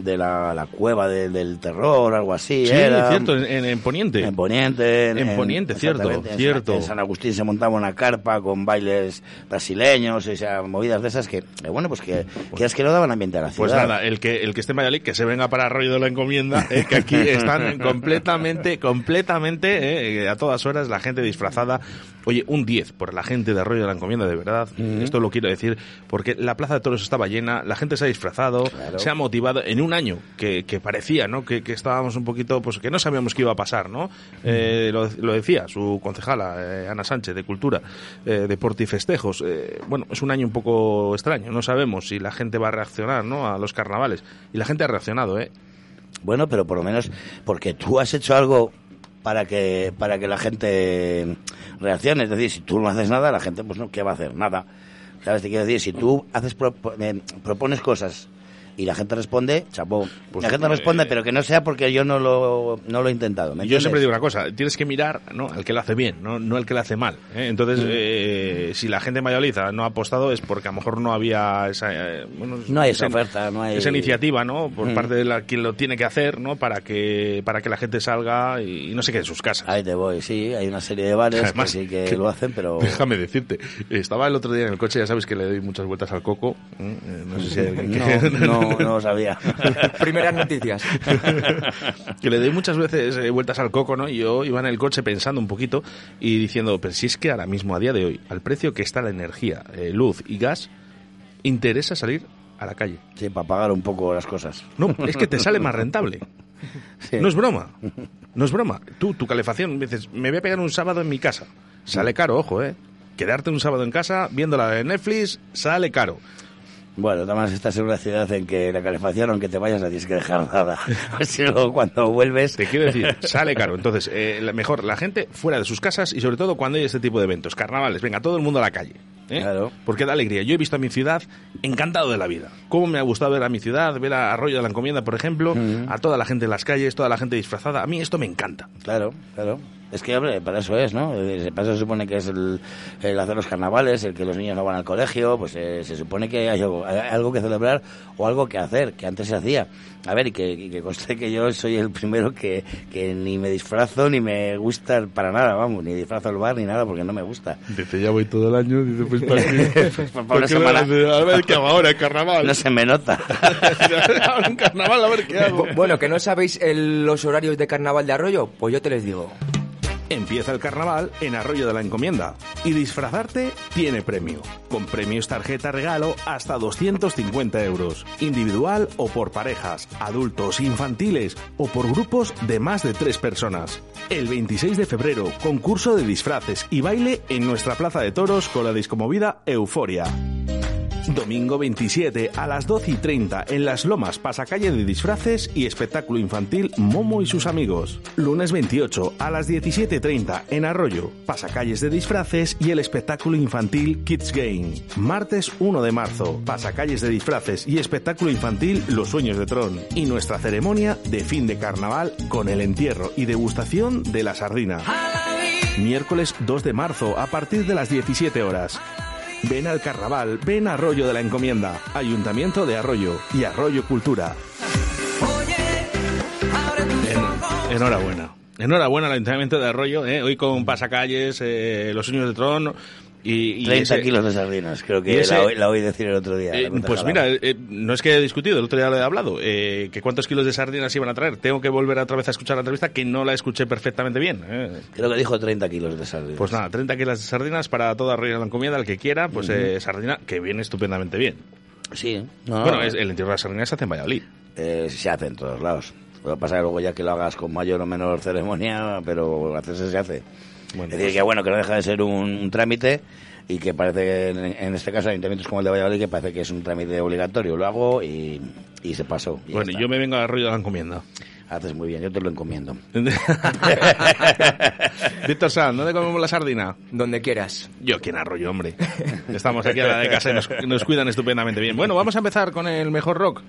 de la, la cueva de- del terror, algo así. Sí, era. cierto, en, en- en Poniente. En Poniente. En Poniente, cierto, cierto. En San Agustín se montaba una carpa con bailes brasileños, o sea, movidas de esas que, eh, bueno, pues que, que es que no daban ambiente a la Pues ciudad. nada, el que, el que esté en Valladolid, que se venga para Arroyo de la Encomienda, eh, que aquí [laughs] están completamente, completamente, eh, a todas horas, la gente disfrazada. Oye, un 10 por la gente de Arroyo de la Encomienda, de verdad. Esto lo quiero decir, porque la Plaza de Toros estaba llena, la gente se ha disfrazado, se ha motivado en un año que, que parecía, ¿no? Que, que estábamos un poquito, pues que no sabíamos qué iba a pasar, ¿no? Eh, lo, decía su concejala, eh, Ana Sánchez, de Cultura, eh, Deporte y Festejos. Eh, bueno, es un año un poco extraño, no sabemos si la gente va a reaccionar, ¿no? A los carnavales. Y la gente ha reaccionado, ¿eh? Bueno, pero por lo menos porque tú has hecho algo para que para que la gente reaccione. Es decir, si tú no haces nada, la gente, pues no, ¿qué va a hacer? Nada. ¿Sabes? Te quiero decir, si tú haces eh, propones cosas y la gente responde, chapó. Pues, la gente responde, pero que no sea porque yo no lo, no lo he intentado. ¿me Yo siempre digo una cosa, tienes que mirar ¿no? al que lo hace bien, no, no al que lo hace mal. ¿eh? Entonces, Mm. eh, si la gente en Valladolid no ha apostado es porque a lo mejor no había esa, eh, bueno, No hay esa oferta, no hay- esa iniciativa ¿no? por Mm. parte de la, quien lo tiene que hacer ¿no? para, que, para que la gente salga y, no se quede en sus casas. Ahí te voy, sí, hay una serie de bares Además, que sí que, que- lo hacen, pero... Déjame decirte, estaba el otro día en el coche, ya sabes que le doy muchas vueltas al coco. ¿eh? Eh, No sé si que- no, [laughs] [laughs] no lo sabía. [laughs] Primeras noticias. [laughs] que le doy muchas veces eh, vueltas al coco, ¿no? Y yo iba en el coche pensando un poquito y diciendo, pero si es que ahora mismo, a día de hoy, al precio que está la energía, eh, luz y gas, interesa salir a la calle. Sí, para pagar un poco las cosas. No, es que te sale más rentable. No es broma. No es broma. Tú, tu calefacción, dices, me voy a pegar un sábado en mi casa. Sale caro, ojo, ¿eh? Quedarte un sábado en casa viéndola en Netflix sale caro. Bueno, además estás en una ciudad en que la calefacción, aunque te vayas, no tienes que dejar nada. [laughs] si luego cuando vuelves... Te quiero decir, sale caro. Entonces, eh, la- mejor la gente fuera de sus casas y sobre todo cuando hay este tipo de eventos, carnavales, venga, todo el mundo a la calle. ¿eh? Porque da alegría. Yo he visto a mi ciudad encantado de la vida. Cómo me ha gustado ver a mi ciudad, ver a Arroyo de la Encomienda, por ejemplo, a toda la gente en las calles, toda la gente disfrazada. A mí esto me encanta. Claro, claro. Es que, hombre, para eso es, ¿no? Eh, Para eso se supone que es el, el hacer los carnavales, el que los niños no van al colegio, pues eh, se supone que hay algo, hay algo que celebrar o algo que hacer, que antes se hacía. A ver, y que, y que conste que yo soy el primero que, que ni me disfrazo ni me gusta para nada, vamos, ni disfrazo al bar ni nada porque no me gusta. Dice, ya voy todo el año, dice, pues para qué. Pues por ¿Por una qué semana. no? A ver qué hago ahora, en carnaval. No se me nota. [laughs] ahora en carnaval, a ver qué hago. Bu- Bueno, que no sabéis el- los horarios de carnaval de Arroyo, pues yo te les digo. Empieza el carnaval en Arroyo de la Encomienda y disfrazarte tiene premio, con premios tarjeta regalo hasta 250 euros, individual o por parejas, adultos, infantiles o por grupos de más de tres personas. El 26 de febrero, concurso de disfraces y baile en nuestra plaza de toros con la discomovida Euforia. Domingo 27 a las 12 y 30 en Las Lomas, pasacalle de disfraces y espectáculo infantil Momo y sus amigos. Lunes 28 a las 17.30 en Arroyo, pasacalles de disfraces y el espectáculo infantil Kids Game. Martes 1 de marzo, pasacalles de disfraces y espectáculo infantil Los Sueños de Tron. Y nuestra ceremonia de fin de carnaval con el entierro y degustación de la sardina. Miércoles 2 de marzo, a partir de las 17 horas. Ven al carnaval, ven a Arroyo de la Encomienda, Ayuntamiento de Arroyo y Arroyo Cultura. En- enhorabuena. Enhorabuena al Ayuntamiento de Arroyo, ¿eh? hoy con pasacalles, eh, los sueños de Tron y... y 30 ese- kilos de sardinas, creo que ese- la, oí, la oí decir el otro día. Eh, pues mira, eh, no es que he discutido, el otro día lo he hablado, eh, que cuántos kilos de sardinas iban a traer. Tengo que volver otra vez a escuchar la entrevista, que no la escuché perfectamente bien. eh. Creo que dijo 30 kilos de sardinas. Pues nada, 30 kilos de sardinas para toda Reina de la Encomienda, el que quiera, pues eh, sardina, que viene estupendamente bien. Sí. No, bueno, no. es- el interior de la sardina se hace en Valladolid. Eh, se hace en todos lados. Lo que pasa es que luego ya que lo hagas con mayor o menor ceremonia, pero hacerse se hace. Bueno, es decir, pues- que bueno, que no deja de ser un, un trámite y que parece que en, en este caso ayuntamientos como el de Valladolid que parece que es un trámite obligatorio. Lo hago y, y se pasó. y Bueno, yo me vengo a Arroyo de la Encomienda. Haces muy bien, yo te lo encomiendo. [laughs] Víctor Sanz, ¿dónde comemos la sardina? Donde quieras. Yo aquí en Arroyo, hombre. Estamos aquí a la de casa y nos, nos cuidan estupendamente bien. Bueno, vamos a empezar con el mejor rock.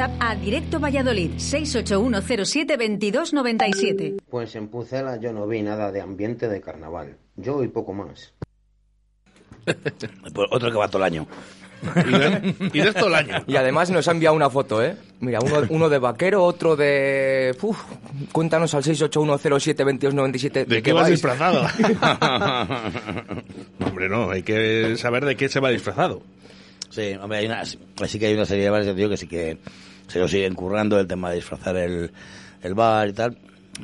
WhatsApp a Directo Valladolid 681072297. Pues en Pucela yo no vi nada de ambiente de carnaval. Yo y poco más. [laughs] Pues otro que va todo el año. Y de, y de todo el año. Y además nos ha enviado una foto, ¿eh? Mira, uno, uno de vaquero, otro de... Uf, cuéntanos al 681072297 ¿De qué vas disfrazado? [laughs] hombre, no, hay que saber de qué se va disfrazado. Sí, hombre, hay una, sí que hay una serie de bares, te digo, que sí que se lo siguen currando el tema de disfrazar el, el bar y tal.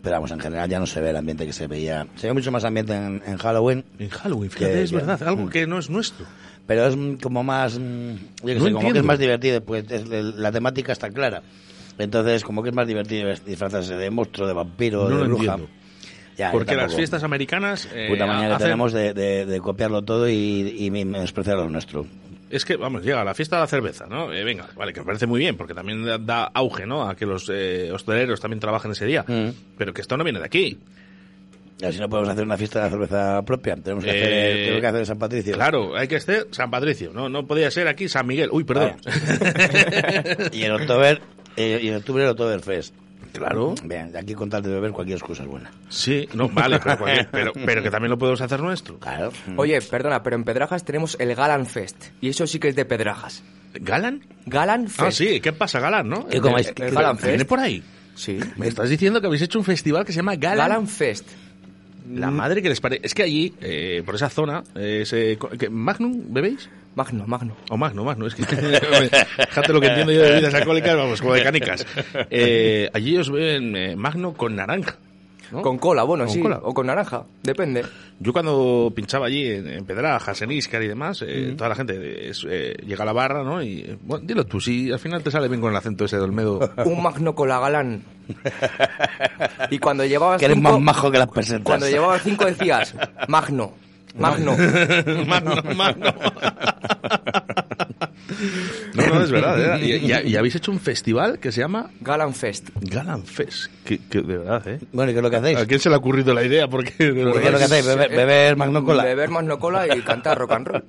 Pero vamos, en general ya no se ve el ambiente que se veía. Se ve mucho más ambiente en, en Halloween. En Halloween, fíjate, es verdad, algo que no es nuestro. Pero es mm, como más, mm, yo No sé, como que es más divertido, pues es- la temática está clara. Entonces, como que es más divertido disfrazarse de monstruo, de vampiro, No de bruja. entiendo. Ya, yo Porque las fiestas americanas... eh, Puta que hacen- tenemos de, de- de copiarlo todo y, y menospreciar lo nuestro. Es que, vamos, llega la fiesta de la cerveza, ¿no? Eh, venga, vale, que me parece muy bien, porque también da, da auge, ¿no? A que los eh, hosteleros también trabajen ese día. Mm. Pero que esto no viene de aquí. Y así no podemos hacer una fiesta de cerveza propia. Tenemos que, Eh, hacer, tenemos que hacer San Patricio. Claro, hay que ser San Patricio, ¿no? No podía ser aquí San Miguel. Uy, perdón. [laughs] y en octubre, eh, y en octubre el Oktoberfest. Claro. Bien, aquí con tal de beber cualquier excusa es buena. Sí, no, vale, pero, [laughs] pero, pero que también lo podemos hacer nuestro. Claro. Oye, perdona, pero en Pedrajas tenemos el Galan Fest. Y eso sí que es de Pedrajas. ¿Galan? Galan Fest. Ah, sí, ¿qué pasa, Galan, no? ¿Qué comáis? ¿Qué- eh, Galan ¿Viene Fest? por ahí? Sí. Me estás diciendo que habéis hecho un festival que se llama Galan. Galan Fest. La madre que les parece. Es que allí, eh, por esa zona, eh, se- ¿qué, ¿Magnum bebéis? Magno, Magno. O Magno, Magno. Es que [laughs] fíjate lo que entiendo yo de bebidas alcohólicas, vamos, como de canicas. Eh, allí os ven eh, Magno con naranja. ¿no? Con cola, bueno, Con sí. cola. O con naranja, depende. Yo cuando pinchaba allí en, en Pedrajas, en Iscar y demás, eh, toda la gente es, eh, llega a la barra, ¿no? Y, eh, bueno, dilo tú, si al final te sale bien con el acento ese de Olmedo. [laughs] Un Magno con la Galán. Y cuando llevabas Que eres cinco, más majo que las pesetas. cuando llevabas cinco decías, Magno, Magno. [laughs] Magno, [laughs] Magno. No, no, es verdad. ¿eh? [laughs] Y, y- y habéis hecho un festival que se llama Galan Fest. Galan Fest. Que, que de verdad, ¿eh? Bueno, ¿y qué es lo que hacéis? ¿A quién se le ha ocurrido la idea? Porque de ¿Qué es lo que hacéis? Beber, beber Magno Cola. Beber Magno Cola y cantar rock and roll.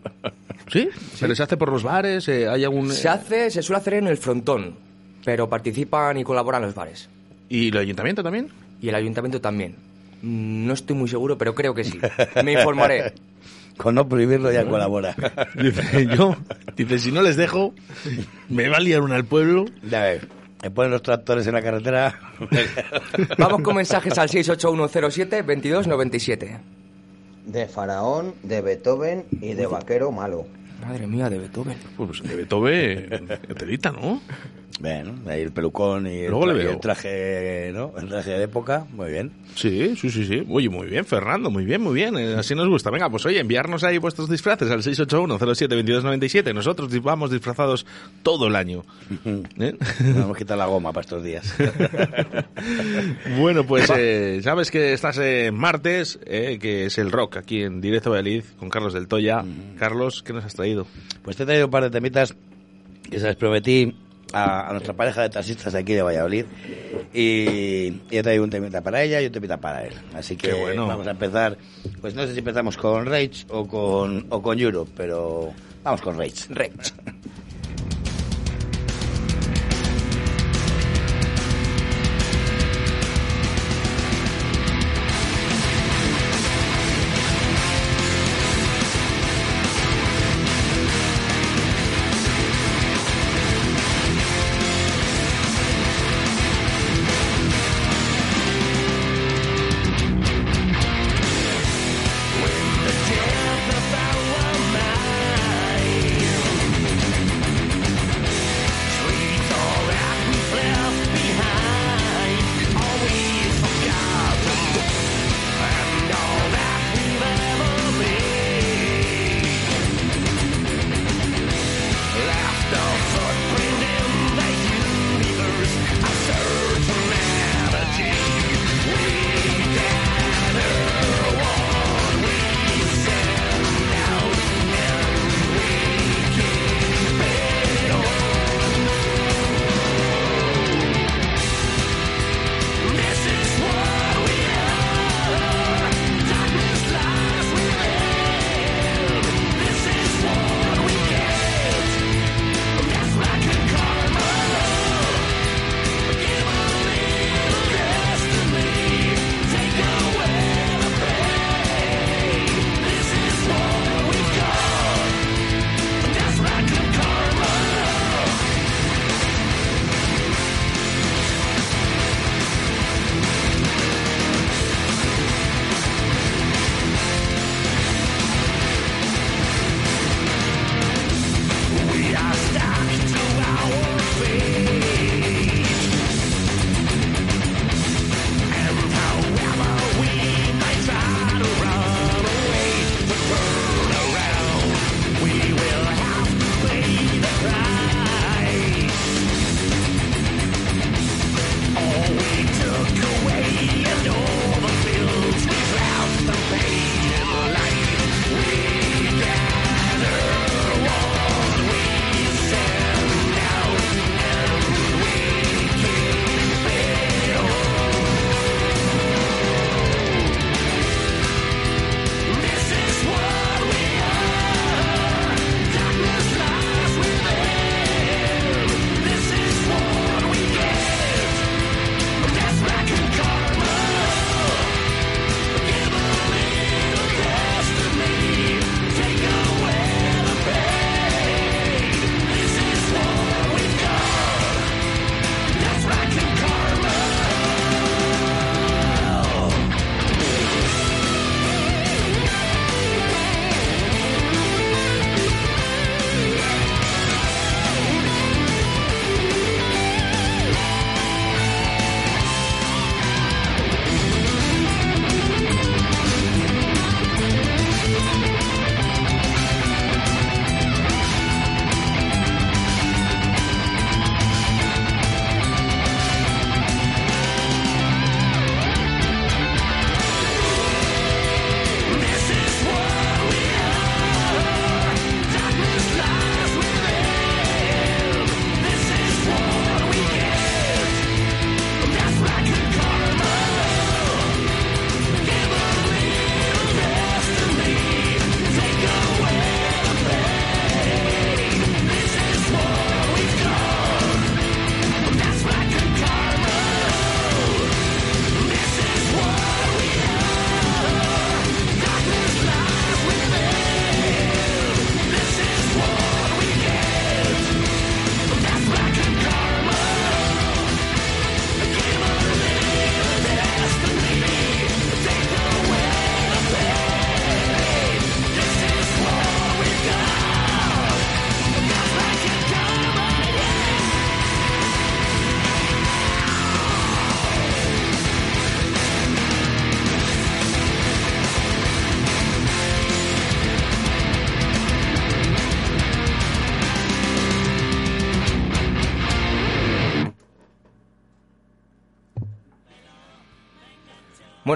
¿Sí? ¿Pero se hace por los bares? eh, ¿Hay algún...? Se hace, se suele hacer en el frontón, pero participan y colaboran los bares. ¿Y el ayuntamiento también? Y el ayuntamiento también. Mm, No estoy muy seguro, pero creo que sí. Me informaré. [laughs] Con no prohibirlo ya colabora. [laughs] Dice, yo, dice, si no les dejo, me va a liar una al pueblo. Ya ves. Me ponen los tractores en la carretera. [laughs] Vamos con mensajes al 68107-2297. De Faraón, de Beethoven y de Vaquero Malo. Madre mía, de Beethoven. Pues de Beethoven, telita, ¿no? Bueno, ahí el pelucón y el, Luego le tra- y veo. el traje, ¿no? El traje de época, muy bien. Sí, sí, sí, sí. Oye, muy bien, Fernando, muy bien, muy bien. Eh, Así nos gusta. Venga, pues oye, enviarnos ahí vuestros disfraces al 681-07-2297. Nosotros vamos disfrazados todo el año. [laughs] ¿Eh? Vamos a quitar la goma para estos días. [laughs] Bueno, pues eh, sabes que estás en martes, eh, que es el rock, aquí en Directo Valladolid, con Carlos del Toya. Carlos, ¿qué nos has traído? Pues te he traído un par de temitas que se les prometí a, a nuestra pareja de taxistas de aquí de Valladolid. Y, y he traído un temita para ella y un temita para él. Así que bueno. vamos a empezar. Pues no sé si empezamos con Rage o con, o con Europe, pero vamos con Rage. Rage.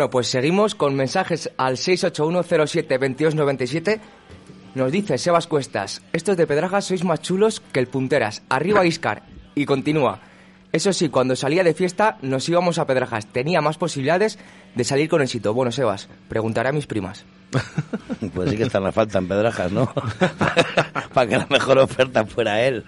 Bueno, pues seguimos con mensajes al 681072297. Nos dice Sebas Cuestas, estos de Pedrajas sois más chulos que el Punteras. Arriba Iscar. Y continúa. Eso sí, cuando salía de fiesta nos íbamos a Pedrajas. Tenía más posibilidades de salir con éxito. Bueno, Sebas, preguntaré a mis primas. [laughs] Pues sí que están a falta en Pedrajas, ¿no? [laughs] Para que la mejor oferta fuera él.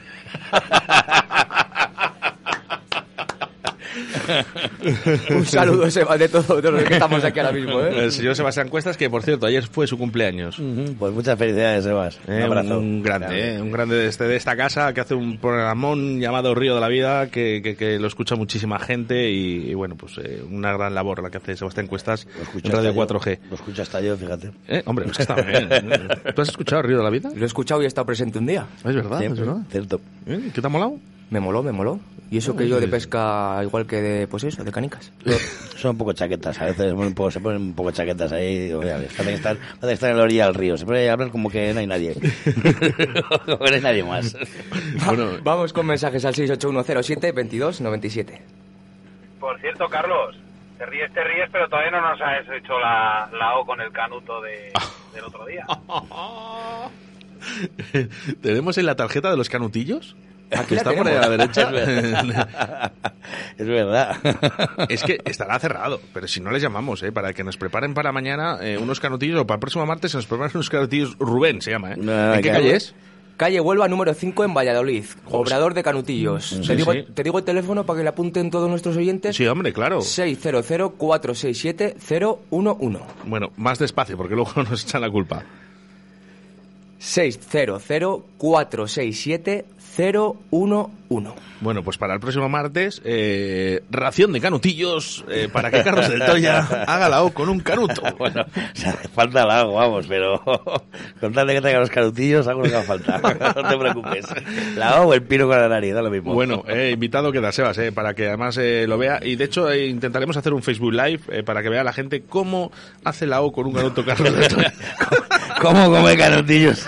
[laughs] Un saludo, Sebas, de todos los que estamos aquí ahora mismo. ¿eh? El señor Sebastián Cuestas, que por cierto, ayer fue su cumpleaños. Pues muchas felicidades, Sebas. Un Eh, abrazo. un grande, eh, un grande de, este, de esta casa que hace un programón llamado Río de la Vida que, que- que lo escucha muchísima gente y, y bueno, pues eh, una gran labor la que hace Sebastián Cuestas en Radio hasta yo. 4G. Lo escucho hasta yo, fíjate. Eh, hombre, es que está bien. [laughs] ¿Tú has escuchado Río de la Vida? Lo he escuchado y he estado presente un día. Es verdad, es verdad. Cierto. ¿Eh? ¿Qué te ha molado? Me moló, me moló. Y eso que yo de pesca, igual que de, pues eso, de canicas. Son un poco chaquetas, a veces un poco- se ponen un poco chaquetas ahí. Parece que que están en la orilla del río. Se a hablar como que no hay nadie. [laughs] como que no hay nadie más. Vamos con mensajes al 681072297. Por cierto, Carlos, te ríes, te ríes, pero todavía no nos has hecho la, la O con el canuto de, del otro día. [laughs] ¿Tenemos en la tarjeta de los canutillos? Aquí está por ahí a la derecha. [laughs] Es verdad. Es que estará cerrado, pero si no les llamamos, ¿eh? para que nos preparen para mañana eh, unos canutillos, o para el próximo martes se nos preparen unos canutillos. Rubén se llama, ¿eh? ¿En qué calle es? Calle Huelva número 5 en Valladolid. Obrador de Canutillos. Sí, te, digo, sí. te digo el teléfono para que le apunten todos nuestros oyentes. Sí, hombre, claro. 600-467-011. Bueno, más despacio, porque luego [laughs] nos echan la culpa. 600-467-011. Bueno, pues para el próximo martes, eh, ración de canutillos eh, para que Carlos del Toya [laughs] haga la O con un canuto. [laughs] Bueno, o sea, falta la hago, vamos, pero [laughs] con tal de que traiga los canutillos, hago lo que haga falta. No te preocupes. La hago o el pino con la nariz, da lo mismo. Bueno, eh, invitado queda Sebas, eh, para que además eh, lo vea. Y de hecho, intentaremos hacer un Facebook Live para que vea la gente cómo hace la O con un canuto Carlos del Toya. ¿Cómo come canutillos?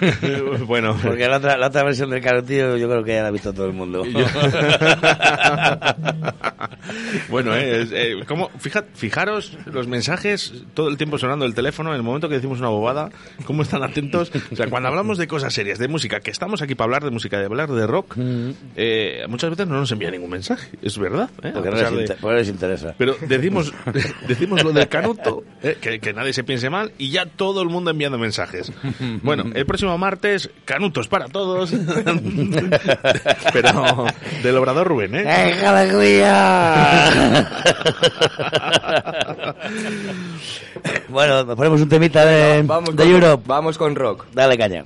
[laughs] bueno, Porque la otra, la otra versión del canutillo yo creo que ya la ha visto todo el mundo. [laughs] bueno, eh, eh, ¿cómo? Fija- fijaros los mensajes todo el tiempo sonando el teléfono en el momento que decimos una bobada, cómo están atentos. O sea, cuando hablamos de cosas serias, de música, que estamos aquí para hablar de música, de hablar de rock, eh, muchas veces no nos envía ningún mensaje. Es verdad. ¿eh? Porque no les, de- porque no les interesa. Pero decimos, [laughs] decimos lo del canuto, eh, que, que nadie se piense mal, y ya todo el mundo enviando mensajes. Bueno, el próximo martes, canutos para todos. [laughs] Pero del obrador Rubén, ¿eh? [laughs] Bueno, nos ponemos un temita de, Vamos de con, Europe. Vamos con rock. Dale caña.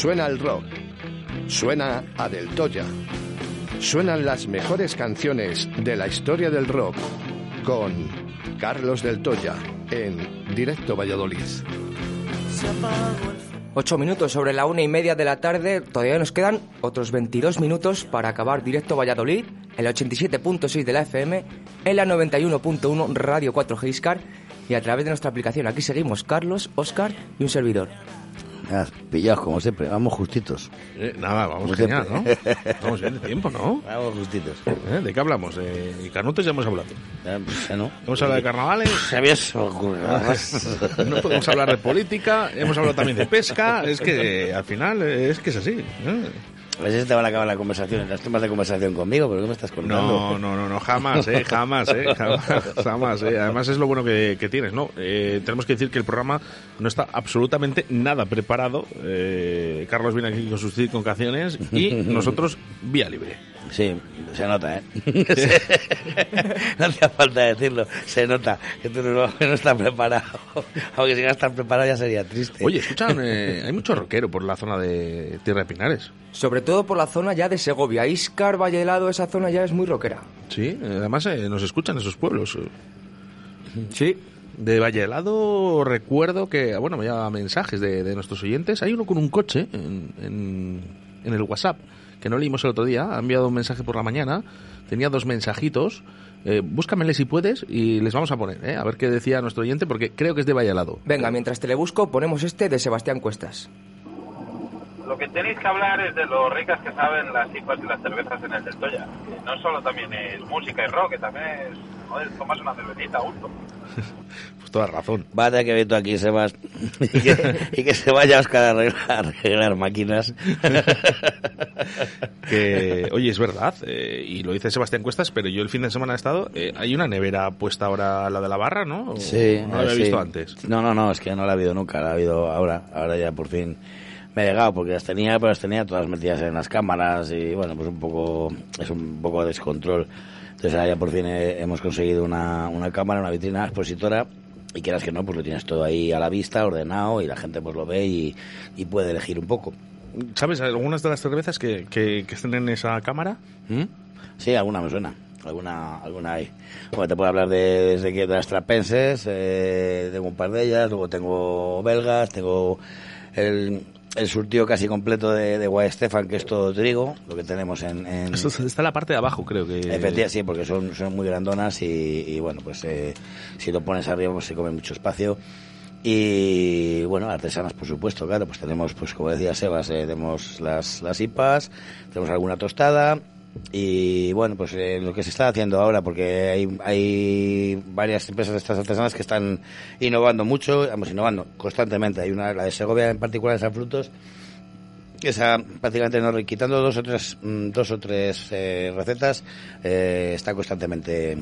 Suena el rock. Suena a Del Toya. Suenan las mejores canciones de la historia del rock con Carlos Del Toya en Directo Valladolid. Ocho minutos sobre la una y media de la tarde. Todavía nos quedan otros 22 minutos para acabar directo Valladolid, en la 87.6 de la FM, en la 91.1 Radio 4G Iscar y a través de nuestra aplicación. Aquí seguimos Carlos, Oscar y un servidor. Ya, pillados como siempre, vamos justitos. Eh, nada, vamos genial, ¿no? Vamos bien de tiempo, ¿no? Vamos justitos. ¿Eh? ¿De qué hablamos? ¿De Canutes ya hemos hablado? pues, ¿no? Hemos hablado de carnavales. [laughs] [laughs] No podemos hablar de política, hemos hablado también de pesca. Es que eh, al final eh, es que es así. A si te van a acabar la conversación, las temas de conversación conmigo, pero ¿qué me estás contando? No, no, no, no, jamás, eh, jamás, eh, [laughs] jamás, jamás, eh. Además es lo bueno que, que tienes, ¿no? Eh, tenemos que decir que el programa no está absolutamente nada preparado. Eh, Carlos viene aquí con sus cinco canciones y [laughs] nosotros vía libre. Sí, se nota, ¿eh? [laughs] no hacía falta decirlo, se nota que tú no, que no estás preparado. Aunque si no estás preparado ya sería triste. Oye, escuchan, eh, hay mucho rockero por la zona de Tierra de Pinares. Sobre todo por la zona ya de Segovia. Iscar, Valle Helado, esa zona ya es muy rockera. Sí, además eh, nos escuchan esos pueblos. Sí. De Valle Helado recuerdo que, bueno, me lleva mensajes de, de nuestros oyentes. Hay uno con un coche en, en, en el WhatsApp que no leímos el otro día. Ha enviado un mensaje por la mañana. Tenía dos mensajitos. Eh, búscamele si puedes y les vamos a poner, eh, a ver qué decía nuestro oyente, porque creo que es de Valle Helado. Venga, mientras te le busco, ponemos este de Sebastián Cuestas. Lo que tenéis que hablar es de lo ricas que saben las IPAs y las cervezas en el del Toya. Que no solo también es música y rock, que también es, joder, tomas una cervecita a gusto. [laughs] Pues toda razón. Va a tener que ver tú aquí, Sebas, [laughs] y que, y que se vaya Oscar a arreglar, a arreglar máquinas. [laughs] Que, oye, es verdad, eh, y lo dice Sebastián Cuestas, pero yo el fin de semana he estado. eh, hay una nevera puesta ahora la de la barra, ¿no? ¿O Sí, No la había sí. visto antes. No, no, no, es que no la ha habido nunca, la ha habido ahora, ahora ya por fin me he llegado, porque las tenía, pero las tenía todas metidas en las cámaras y bueno, pues un poco, es un poco descontrol. Entonces ahora ya por fin he- hemos conseguido una, una cámara, una vitrina expositora y quieras que no, pues lo tienes todo ahí a la vista, ordenado y la gente pues lo ve y, y puede elegir un poco. ¿Sabes algunas de las cervezas que, que, que estén en esa cámara? ¿Mm? Sí, alguna me suena. Alguna, alguna hay. Bueno, te puedo hablar de, desde que de las trapenses, eh, tengo un par de ellas, luego tengo belgas, tengo el, el surtido casi completo de, de White Stefan, que es todo trigo, lo que tenemos en... en... Está en la parte de abajo, creo que. Efectivamente, sí, porque son, son muy grandonas y, y, bueno, pues eh, si lo pones arriba pues se come mucho espacio. Y bueno, artesanas por supuesto, claro, pues tenemos, pues como decía Sebas, eh, tenemos las, las IPAs, tenemos alguna tostada y bueno, pues eh, lo que se está haciendo ahora, porque hay, hay varias empresas de estas artesanas que están innovando mucho, vamos, innovando constantemente. Hay una, la de Segovia en particular, de San Frutos, esa prácticamente no quitando dos o tres mm, dos o tres eh, recetas eh, está constantemente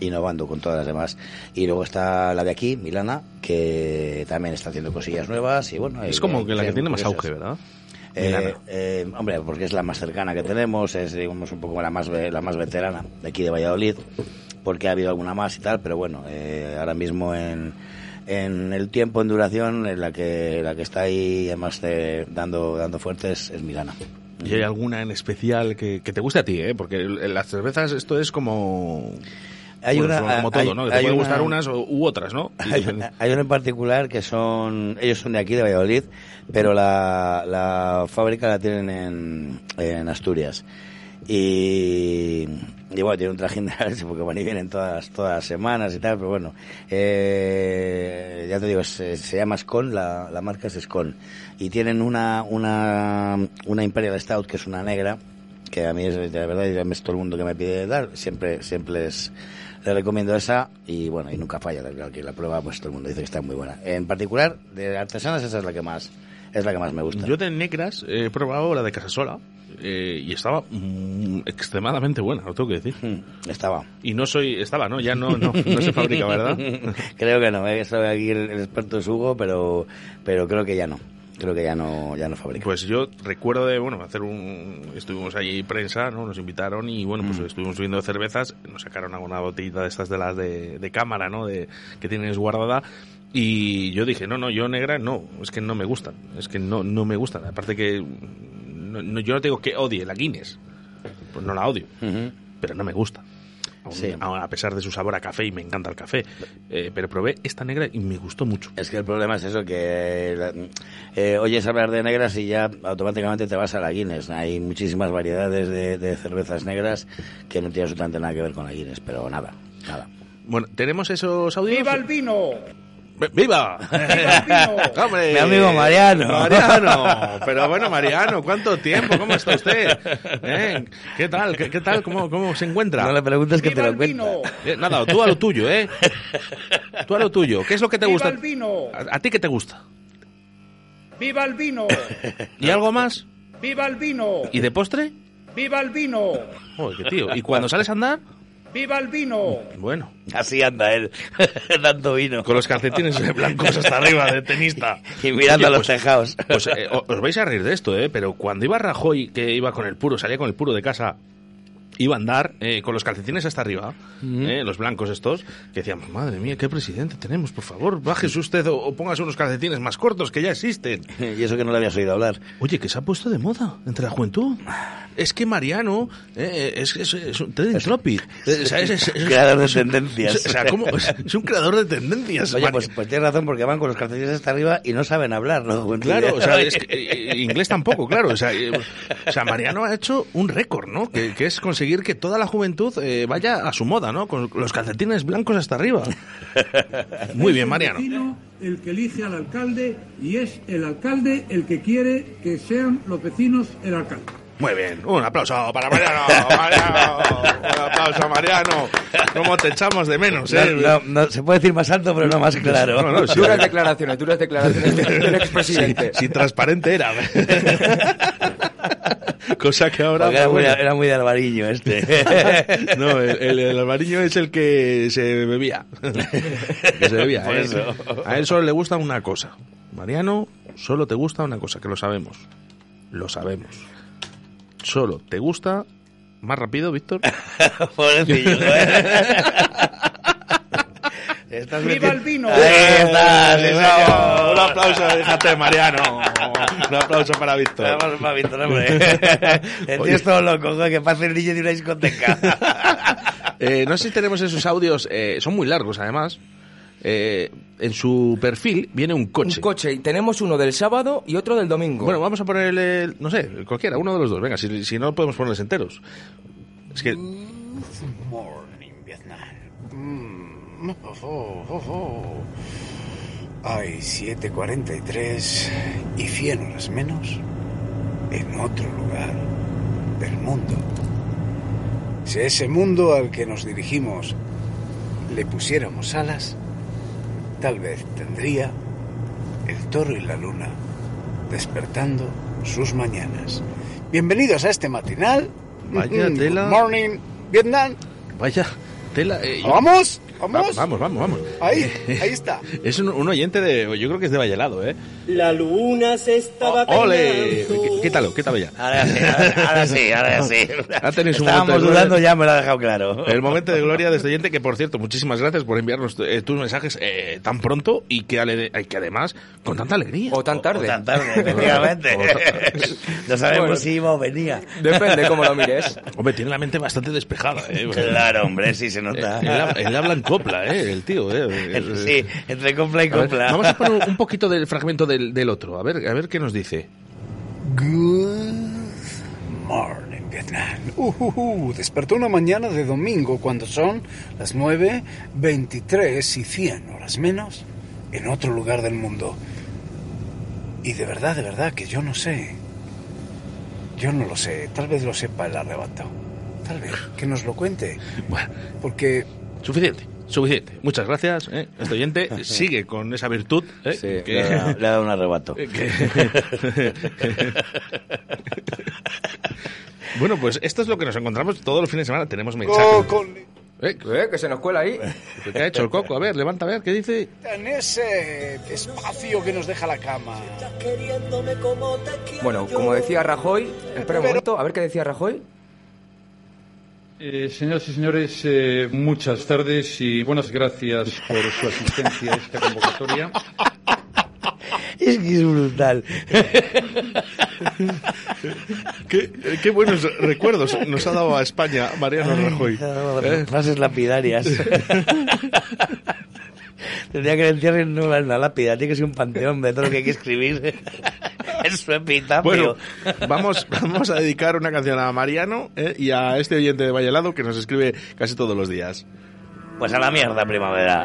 innovando con todas las demás y luego está la de aquí Milana que también está haciendo cosillas nuevas y bueno Es como que la que tiene más auge, ¿verdad? Eh, eh, hombre, porque es la más cercana que tenemos, es digamos un poco la más la más veterana de aquí de Valladolid, porque ha habido alguna más y tal, pero bueno, eh, ahora mismo en, en el tiempo en duración, en la que la que está ahí además de- dando dando fuerte es, Milana. ¿Y hay alguna en especial que, que te guste a ti, eh? Porque las cervezas, esto es como. Hay bueno, una- como hay- todo, ¿no? Que te hay pueden una- gustar unas u otras, ¿no? [laughs] Hay, hay uno en particular que son, ellos son de aquí, de Valladolid, pero la, la fábrica la tienen en, en Asturias. Y, y bueno, tiene un trajín de la [laughs] porque van y vienen todas, todas las semanas y tal, pero bueno, eh, ya te digo, se, se llama Scon, la, la marca es Scon. Y tienen una, una, una Imperial Stout que es una negra, que a mí es, de verdad, y es todo el mundo que me pide dar, siempre, siempre les, les recomiendo esa y bueno, y nunca falla, claro que la prueba pues todo el mundo dice que está muy buena. En particular, de artesanas esa es la que más, es la que más me gusta. Yo de negras he probado la de Casasola eh, y estaba mm, extremadamente buena, lo tengo que decir. Estaba. Y no soy, estaba, ¿no? Ya no, no, no se fabrica, ¿verdad? [laughs] creo que no, eh, aquí el, el experto es Hugo, pero, pero creo que ya no. Creo que ya no, ya no fabrica. Pues yo recuerdo de, bueno, hacer un... Estuvimos allí prensa, ¿no? Nos invitaron y, bueno, Mm. pues estuvimos viendo cervezas. Nos sacaron alguna botellita de estas de las de, de cámara, ¿no? De, que tienes guardada. Y yo dije, no, no, yo negra no, es que no me gustan, es que no, no me gustan. Aparte que no- no- yo no digo que odie la Guinness, pues no la odio, pero no me gusta. Aún- Sí. a pesar de su sabor a café y me encanta el café, Eh, pero probé esta negra y me gustó mucho. Es que el problema es eso, que eh, oyes hablar de negras y ya automáticamente te vas a la Guinness. Hay muchísimas variedades de, de cervezas negras que no tienen absolutamente nada que ver con la Guinness, pero nada, nada. Bueno, ¿tenemos esos audios? ¡Viva el vino! ¡Vi- ¡Viva! ¡Hombre! Mi amigo Mariano. Mariano. Pero bueno, Mariano, ¿cuánto tiempo? ¿Cómo está usted? ¿Eh? ¿Qué tal? ¿Qué, qué tal? ¿Cómo, ¿Cómo se encuentra? No le preguntes que te lo cuenta. Eh, Nada, tú a lo tuyo, ¿eh? Tú a lo tuyo. ¿Qué es lo que te ¡Viva gusta? el vino! ¿A, a ti qué te gusta? ¡Viva el vino! ¿Y algo más? ¡Viva el vino! ¿Y de postre? ¡Viva el vino! Joder, qué tío. ¿Y cuando sales a andar? ¡Viva el vino! Bueno. Así anda él, [laughs] dando vino. Con los calcetines blancos hasta arriba de tenista. Y mirando Oye, a los tejados. Pues eh, os vais a reír de esto, ¿eh? Pero cuando iba Rajoy, que iba con el puro, salía con el puro de casa, iba a andar eh, con los calcetines hasta arriba, eh, los blancos estos, que decíamos, madre mía, qué presidente tenemos, por favor, bájese usted o, o póngase unos calcetines más cortos que ya existen. [laughs] Y eso que no le habías oído hablar. Oye, que se ha puesto de moda entre la juventud. Es que Mariano eh, es, [laughs] es, es un Creador de tendencias. O sea, ¿cómo? Es, un creador de tendencias. Oye, pues, pues tienes razón, porque van con los calcetines hasta arriba y no saben hablar, ¿no? Claro, o sea, es [laughs] que, eh, inglés tampoco, claro. O sea, o sea, Mariano ha hecho un récord, ¿no? Que, que es conseguir que toda la juventud eh, vaya a su moda, ¿no? Con los calcetines blancos hasta arriba. [laughs] Muy bien, Mariano. Es el vecino el que elige al alcalde y es el alcalde el que quiere que sean los vecinos el alcalde. Muy bien, un aplauso para Mariano. Mariano. Un aplauso, Mariano. ¿Cómo te echamos de menos, eh? No, no, no, se puede decir más alto, pero no más claro. No, no, sí. Duras declaraciones, duras declaraciones del, del [laughs] expresidente. Si transparente era. [laughs] [laughs] Cosa que ahora... Porque era, muy, bueno. era muy de Alvariño este. [laughs] No, el, el, el albariño es el que se bebía. [laughs] que se bebía. Por ¿eh? eso. A él solo le gusta una cosa. Mariano, solo te gusta una cosa, que lo sabemos. Lo sabemos. Solo te gusta... Más rápido, Víctor. Pobrecillo, ¿eh? Estás ¡Viva el vino! Ahí está, sí, señor. Un aplauso, déjate, Mariano. Un aplauso para Víctor. Vamos para Víctor, hombre. [laughs] El tío es todo loco, joder, que pasa el niño de una discoteca. [laughs] Eh, no sé si tenemos esos audios, eh, son muy largos además. Eh, en su perfil viene un coche. Un coche, y tenemos uno del sábado y otro del domingo. Bueno, vamos a ponerle, no sé, cualquiera, uno de los dos. Venga, si, si no podemos ponerles enteros. Es que Morning, Vietnam. Mm, oh, oh, oh, oh. Hay 7.43 y 100 horas menos en otro lugar del mundo. Si a ese mundo al que nos dirigimos le pusiéramos alas, tal vez tendría el toro y la luna despertando sus mañanas. Bienvenidos a este matinal. Vaya Mm, tela. Good morning, Vietnam. vaya tela. eh, yo- ¿Vamos? Va- ¿Vamos? vamos, vamos, vamos. Ahí, [laughs] ahí está. Es un, un oyente de, yo creo que es de Vallalado, ¿eh? La luna se estaba ¡Ole! peinando. ¿Qué, qué tal? ¿Qué tal ya? Ahora sí, ahora, ahora sí, ahora sí. [laughs] Ha tenido su Estábamos dudando, ya me lo ha dejado claro. El momento de gloria de este oyente, que por cierto, muchísimas gracias por enviarnos eh, tus mensajes eh, tan pronto y que, ale- y que además con tanta alegría. O tan tarde. O tan tarde, efectivamente. [laughs] No sabemos Bueno. si iba o venía. Depende cómo lo mires. Hombre, tiene la mente bastante despejada, ¿eh? Claro, hombre, sí se nota. Él, habla- él habla en copla, ¿eh? El tío, ¿eh? [laughs] Sí, entre copla y A ver, copla. vamos a poner [laughs] un poquito del fragmento del, del otro, a ver, a ver qué nos dice. Good morning, Vietnam. Uh, uh, uh, despertó una mañana de domingo cuando son las 9, 23 y 100 horas menos en otro lugar del mundo. Y de verdad, de verdad que yo no sé. Yo no lo sé. Tal vez lo sepa el arrebato. Tal vez. Que nos lo cuente. Bueno, Porque suficiente, suficiente. Muchas gracias, ¿eh? Este oyente [laughs] sigue con esa virtud, ¿eh? Sí, que- le, ha dado, le ha dado un arrebato. [laughs] que- [laughs] bueno, pues esto es lo que nos encontramos todos los fines de semana. Tenemos mensajes. ¿Eh? Eh, que se nos cuela ahí. ¿Qué ha hecho el coco? A ver, levanta a ver, ¿qué dice? en ese espacio que nos deja la cama. Bueno, como decía Rajoy, espera un momento, a ver qué decía Rajoy. Eh, señoras y señores, eh, muchas tardes y buenas gracias por su asistencia a esta convocatoria. [laughs] Es que es brutal. [laughs] qué, qué buenos recuerdos nos ha dado a España Mariano Rajoy. ¿Eh? Frases lapidarias. [laughs] Tendría que le encierren no una lápida, tiene que ser un panteón de todo lo que hay que escribir. [laughs] es su epitafio. Bueno, vamos, vamos a dedicar una canción a Mariano ¿eh? y a este oyente de Valladolid que nos escribe casi todos los días. Pues a la mierda, primavera.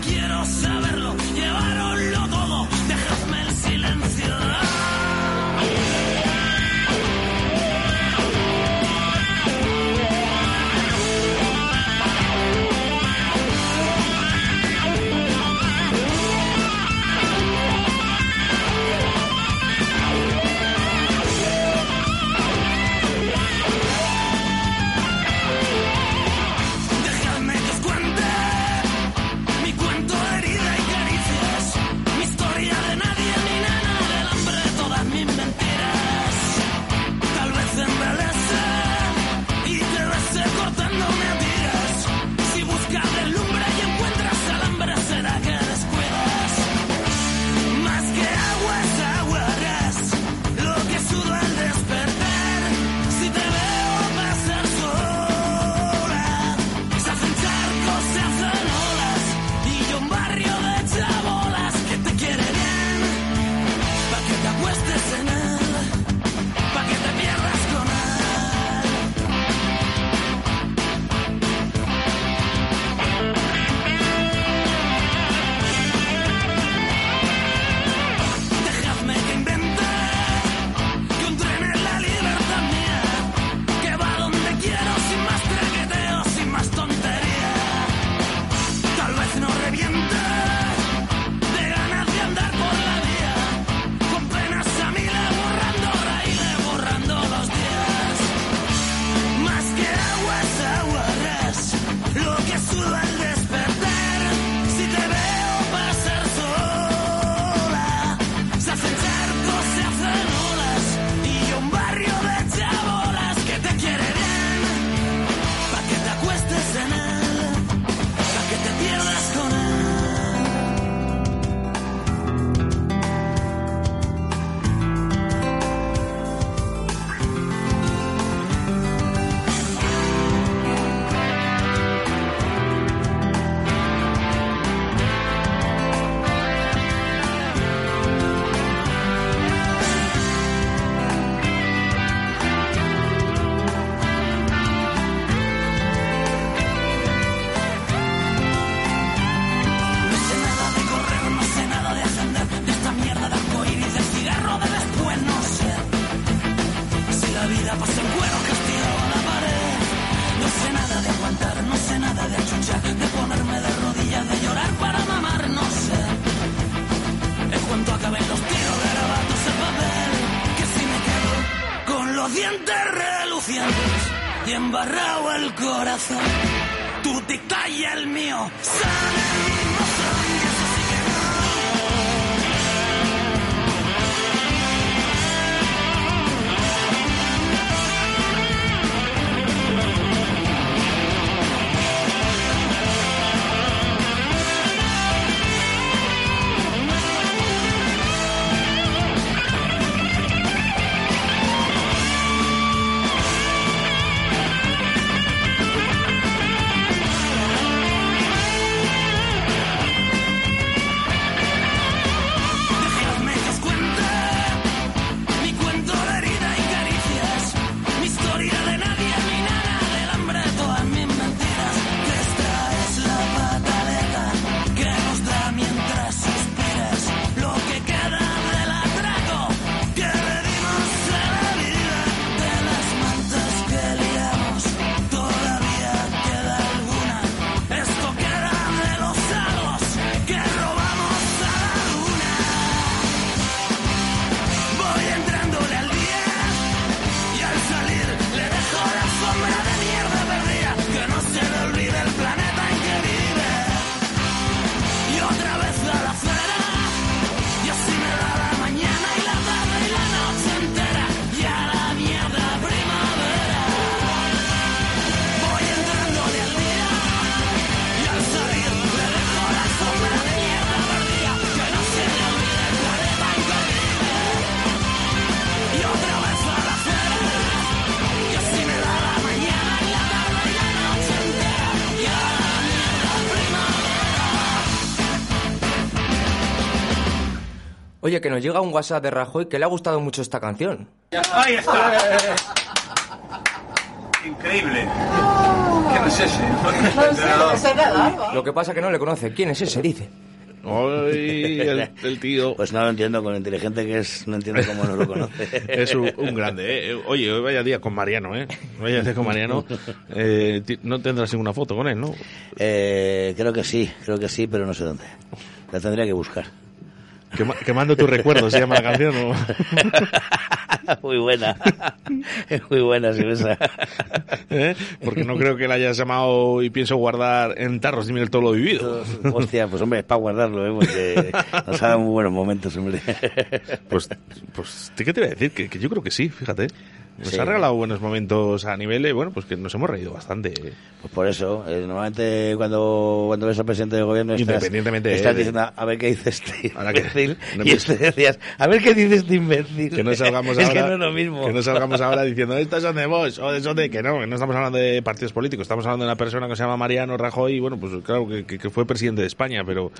Quiero saberlo. Pasa en cuero castigado a la pared, no sé nada de aguantar, no sé nada de chuchar, de ponerme de rodillas, de llorar para mamar, no sé. En cuanto acaben los tiros de grabatos en papel, que si me quedo con los dientes relucientes y embarrado el corazón, tu tic-tac y el mío son Oye, que nos llega un WhatsApp de Rajoy que le ha gustado mucho esta canción. Ahí está. Increíble. ¿Quién es ese? Lo que pasa que no le conoce. ¿Quién es ese? Dice. Ay, el, el tío. [laughs] Pues no lo entiendo, con lo inteligente que es, no entiendo cómo no lo conoce. [laughs] Es un, un grande, ¿eh? Oye, hoy vaya día con Mariano, ¿eh? Vaya día con Mariano. [laughs] Eh, no tendrás ninguna foto con él, ¿no? Eh, creo que sí, creo que sí, pero no sé dónde. La tendría que buscar. Quema- quemando tus recuerdos, se llama la canción, ¿no? [laughs] Muy buena. Muy buena, esa. ¿Eh? Porque no creo que la hayas llamado y pienso guardar en tarros de todo lo vivido. Hostia, pues hombre, es para guardarlo, ¿eh? Porque nos ha dado muy buenos momentos, hombre. Pues, pues, ¿qué te voy a decir? Que, que yo creo que sí, fíjate. Nos Sí. ha regalado buenos momentos a nivel, bueno, pues que nos hemos reído bastante. Pues por eso, eh, normalmente cuando, cuando ves al presidente del gobierno estás, Independientemente, estás eh, de- diciendo a ver qué dice este Ahora que- imbécil [laughs] no y este decías a ver qué dice este imbécil. Que no salgamos [laughs] es ahora. que no es lo mismo. Que no salgamos ahora [laughs] diciendo, estos son de vos, o son de que no, que no estamos hablando de partidos políticos, estamos hablando de una persona que se llama Mariano Rajoy, y bueno, pues claro, que, fue presidente de España, pero,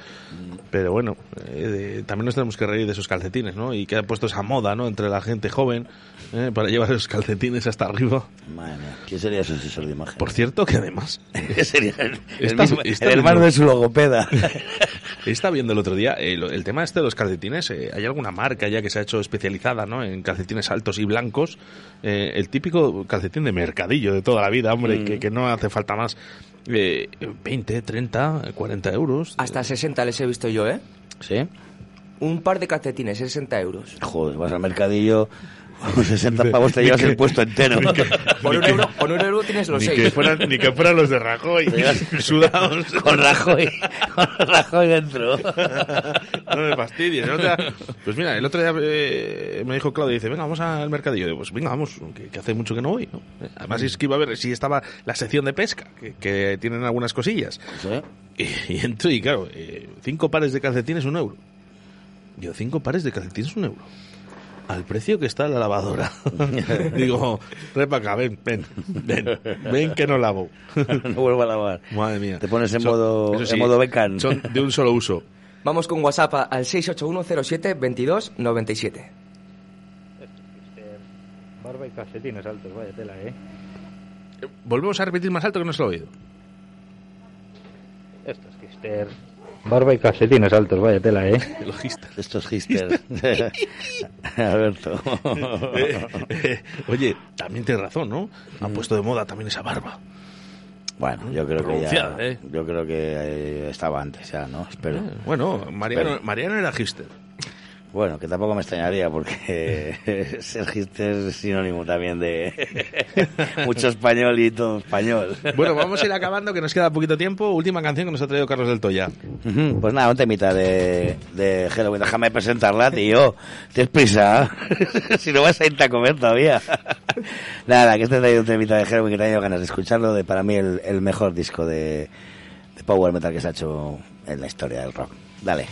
pero bueno, eh, de- también nos tenemos que reír de esos calcetines, ¿no? Y que ha puesto esa moda, ¿no? Entre la gente joven, ¿eh? para llevar esos calcetines hasta arriba. Madre mía, ¿quién sería ese asesor de imagen? Por cierto, que además. sería el, el Está- mismo- está el viendo- hermano de su logopeda. [laughs] Está viendo el otro día eh, lo- el tema este de los calcetines. eh, hay alguna marca ya que se ha hecho especializada ¿no? en calcetines altos y blancos. Eh, el típico calcetín de mercadillo de toda la vida, hombre, Mm. que, que no hace falta más. Eh, 20, 30, 40 euros. Hasta 60 les he visto yo, ¿eh? ¿Sí? Un par de calcetines, 60 euros. Joder, vas al mercadillo, con 60 pavos te llevas el puesto entero. Por un euro, por un euro tienes los Ni seis. que, fueran, ni que fueran los de Rajoy, [laughs] sudados. Con Rajoy, con Rajoy dentro. [laughs] No me fastidies. día- pues mira, el otro día eh, me dijo Claudia, dice, venga, vamos al mercadillo. Digo, pues venga, vamos, que, que hace mucho que no voy. ¿no? Además es que iba a ver si estaba la sección de pesca, que, que tienen algunas cosillas. Y, y entro y claro, eh, cinco pares de calcetines, un euro. Digo, cinco pares de calcetines, un euro. Al precio que está la lavadora. [laughs] Digo, acá, ven, ven, ven, ven que no lavo. [laughs] No vuelvo a lavar. Madre mía. Te pones en Son- modo, sí, en modo becan. Son de un solo uso. Vamos con WhatsApp al 681072297. Barba y calcetines altos, vaya tela, ¿eh? Volvemos a repetir más alto que no se lo he oído. Esto es. Barba y calcetines altos, vaya tela, ¿eh? [laughs] Los Gister. Estos Gister. [laughs] Alberto. Eh, eh, oye, también tienes razón, ¿no? Han puesto de moda también esa barba. Bueno, yo creo que ya, ¿eh? yo creo que estaba antes ya, ¿no? Espero. Bueno, Mariano, Espero. Mariano era Gister. Bueno, que tampoco me extrañaría porque [laughs] ser Gister es sinónimo también de [laughs] mucho español y todo español. Bueno, vamos a ir acabando, que nos queda poquito tiempo. Última canción que nos ha traído Carlos del Toya. Pues nada, un temita de, de Halloween. Déjame presentarla, tío. Tienes prisa. [laughs] si no vas a irte a comer todavía. nada, que este traído un temita de Halloween que tenía ganas de escucharlo. De para mí el, el mejor disco de, de Power Metal que se ha hecho en la historia del rock. Dale.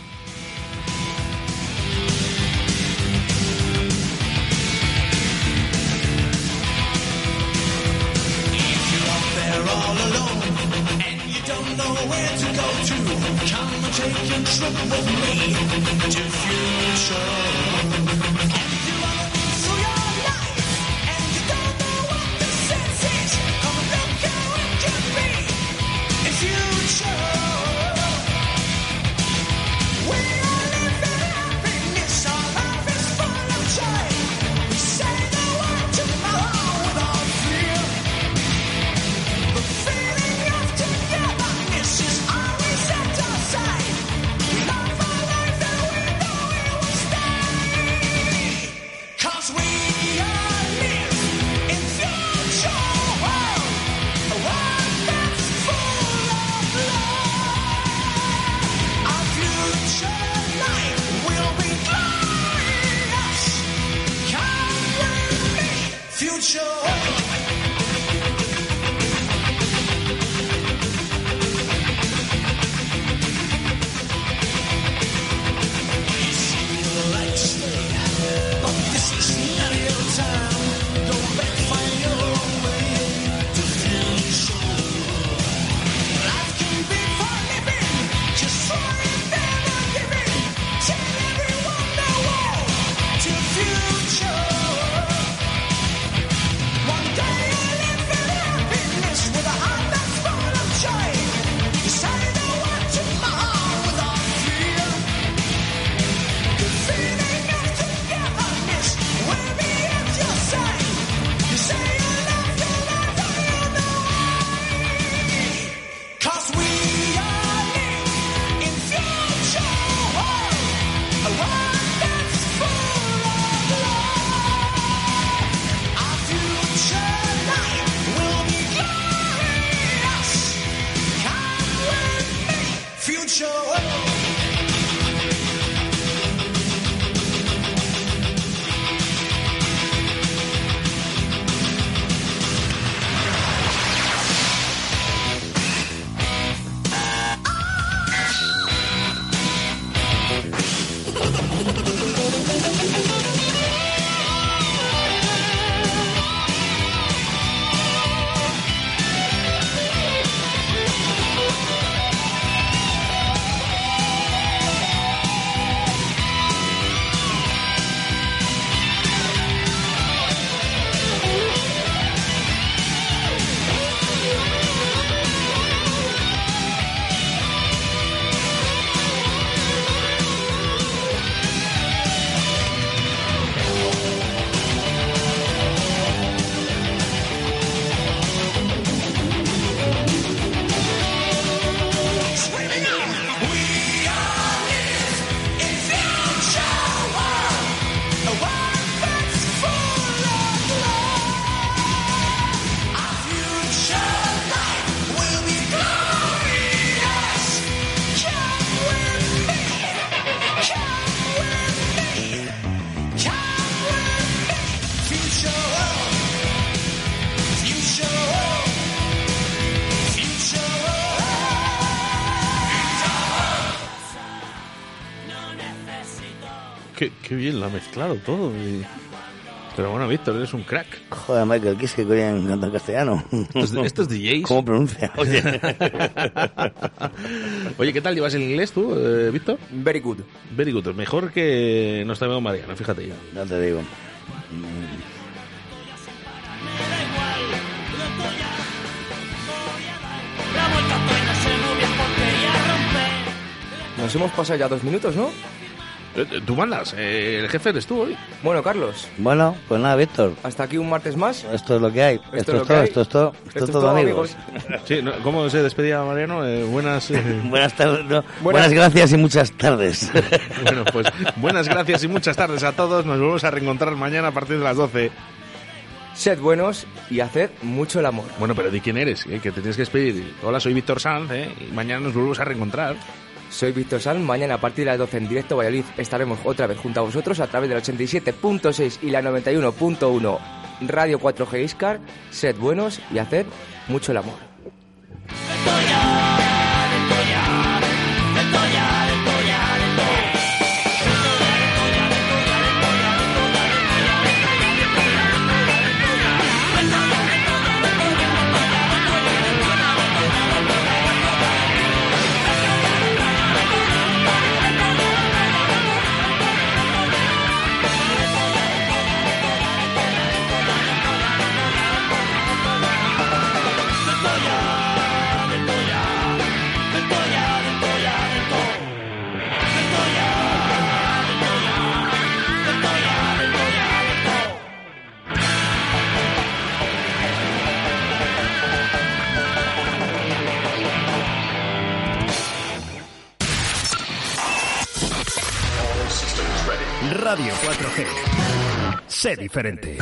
Bien lo ha mezclado todo. y- Pero bueno, Víctor, eres un crack. Joder, Michael, ¿qué es que coño canta en castellano? Estos, estos DJs. ¿Cómo pronuncia? Oye. [laughs] Oye, ¿qué tal llevas el inglés tú, eh, Víctor? Very good. Very good. Mejor que nuestro amigo Mariano, fíjate ya. No te digo. Nos hemos pasado ya dos minutos, ¿no? Eh, Tú mandas, eh, el jefe eres tú hoy. Bueno, Carlos, Bueno, pues nada, Víctor. hasta aquí un martes más. Esto es lo que hay. Esto, es es, lo todo, hay. esto es todo. Esto, Esto es todo, todo, amigos. Sí, ¿no? ¿cómo se despedía Mariano? Eh, buenas. eh, [laughs] Buenas tardes. no, buenas gracias y muchas tardes. [laughs] bueno, pues buenas gracias y muchas tardes a todos. Nos volvemos a reencontrar mañana a partir de las 12. Sed buenos y haced mucho el amor. Bueno, pero di quién eres, eh, que te tienes que despedir. Hola, soy Víctor Sanz, eh, y mañana nos volvemos a reencontrar. Soy Víctor San. Mañana a partir de las 12 en directo Valladolid estaremos otra vez junto a vosotros a través del 87.6 y la 91.1 Radio 4G Iscar. Sed buenos y haced mucho el amor. Sé diferente.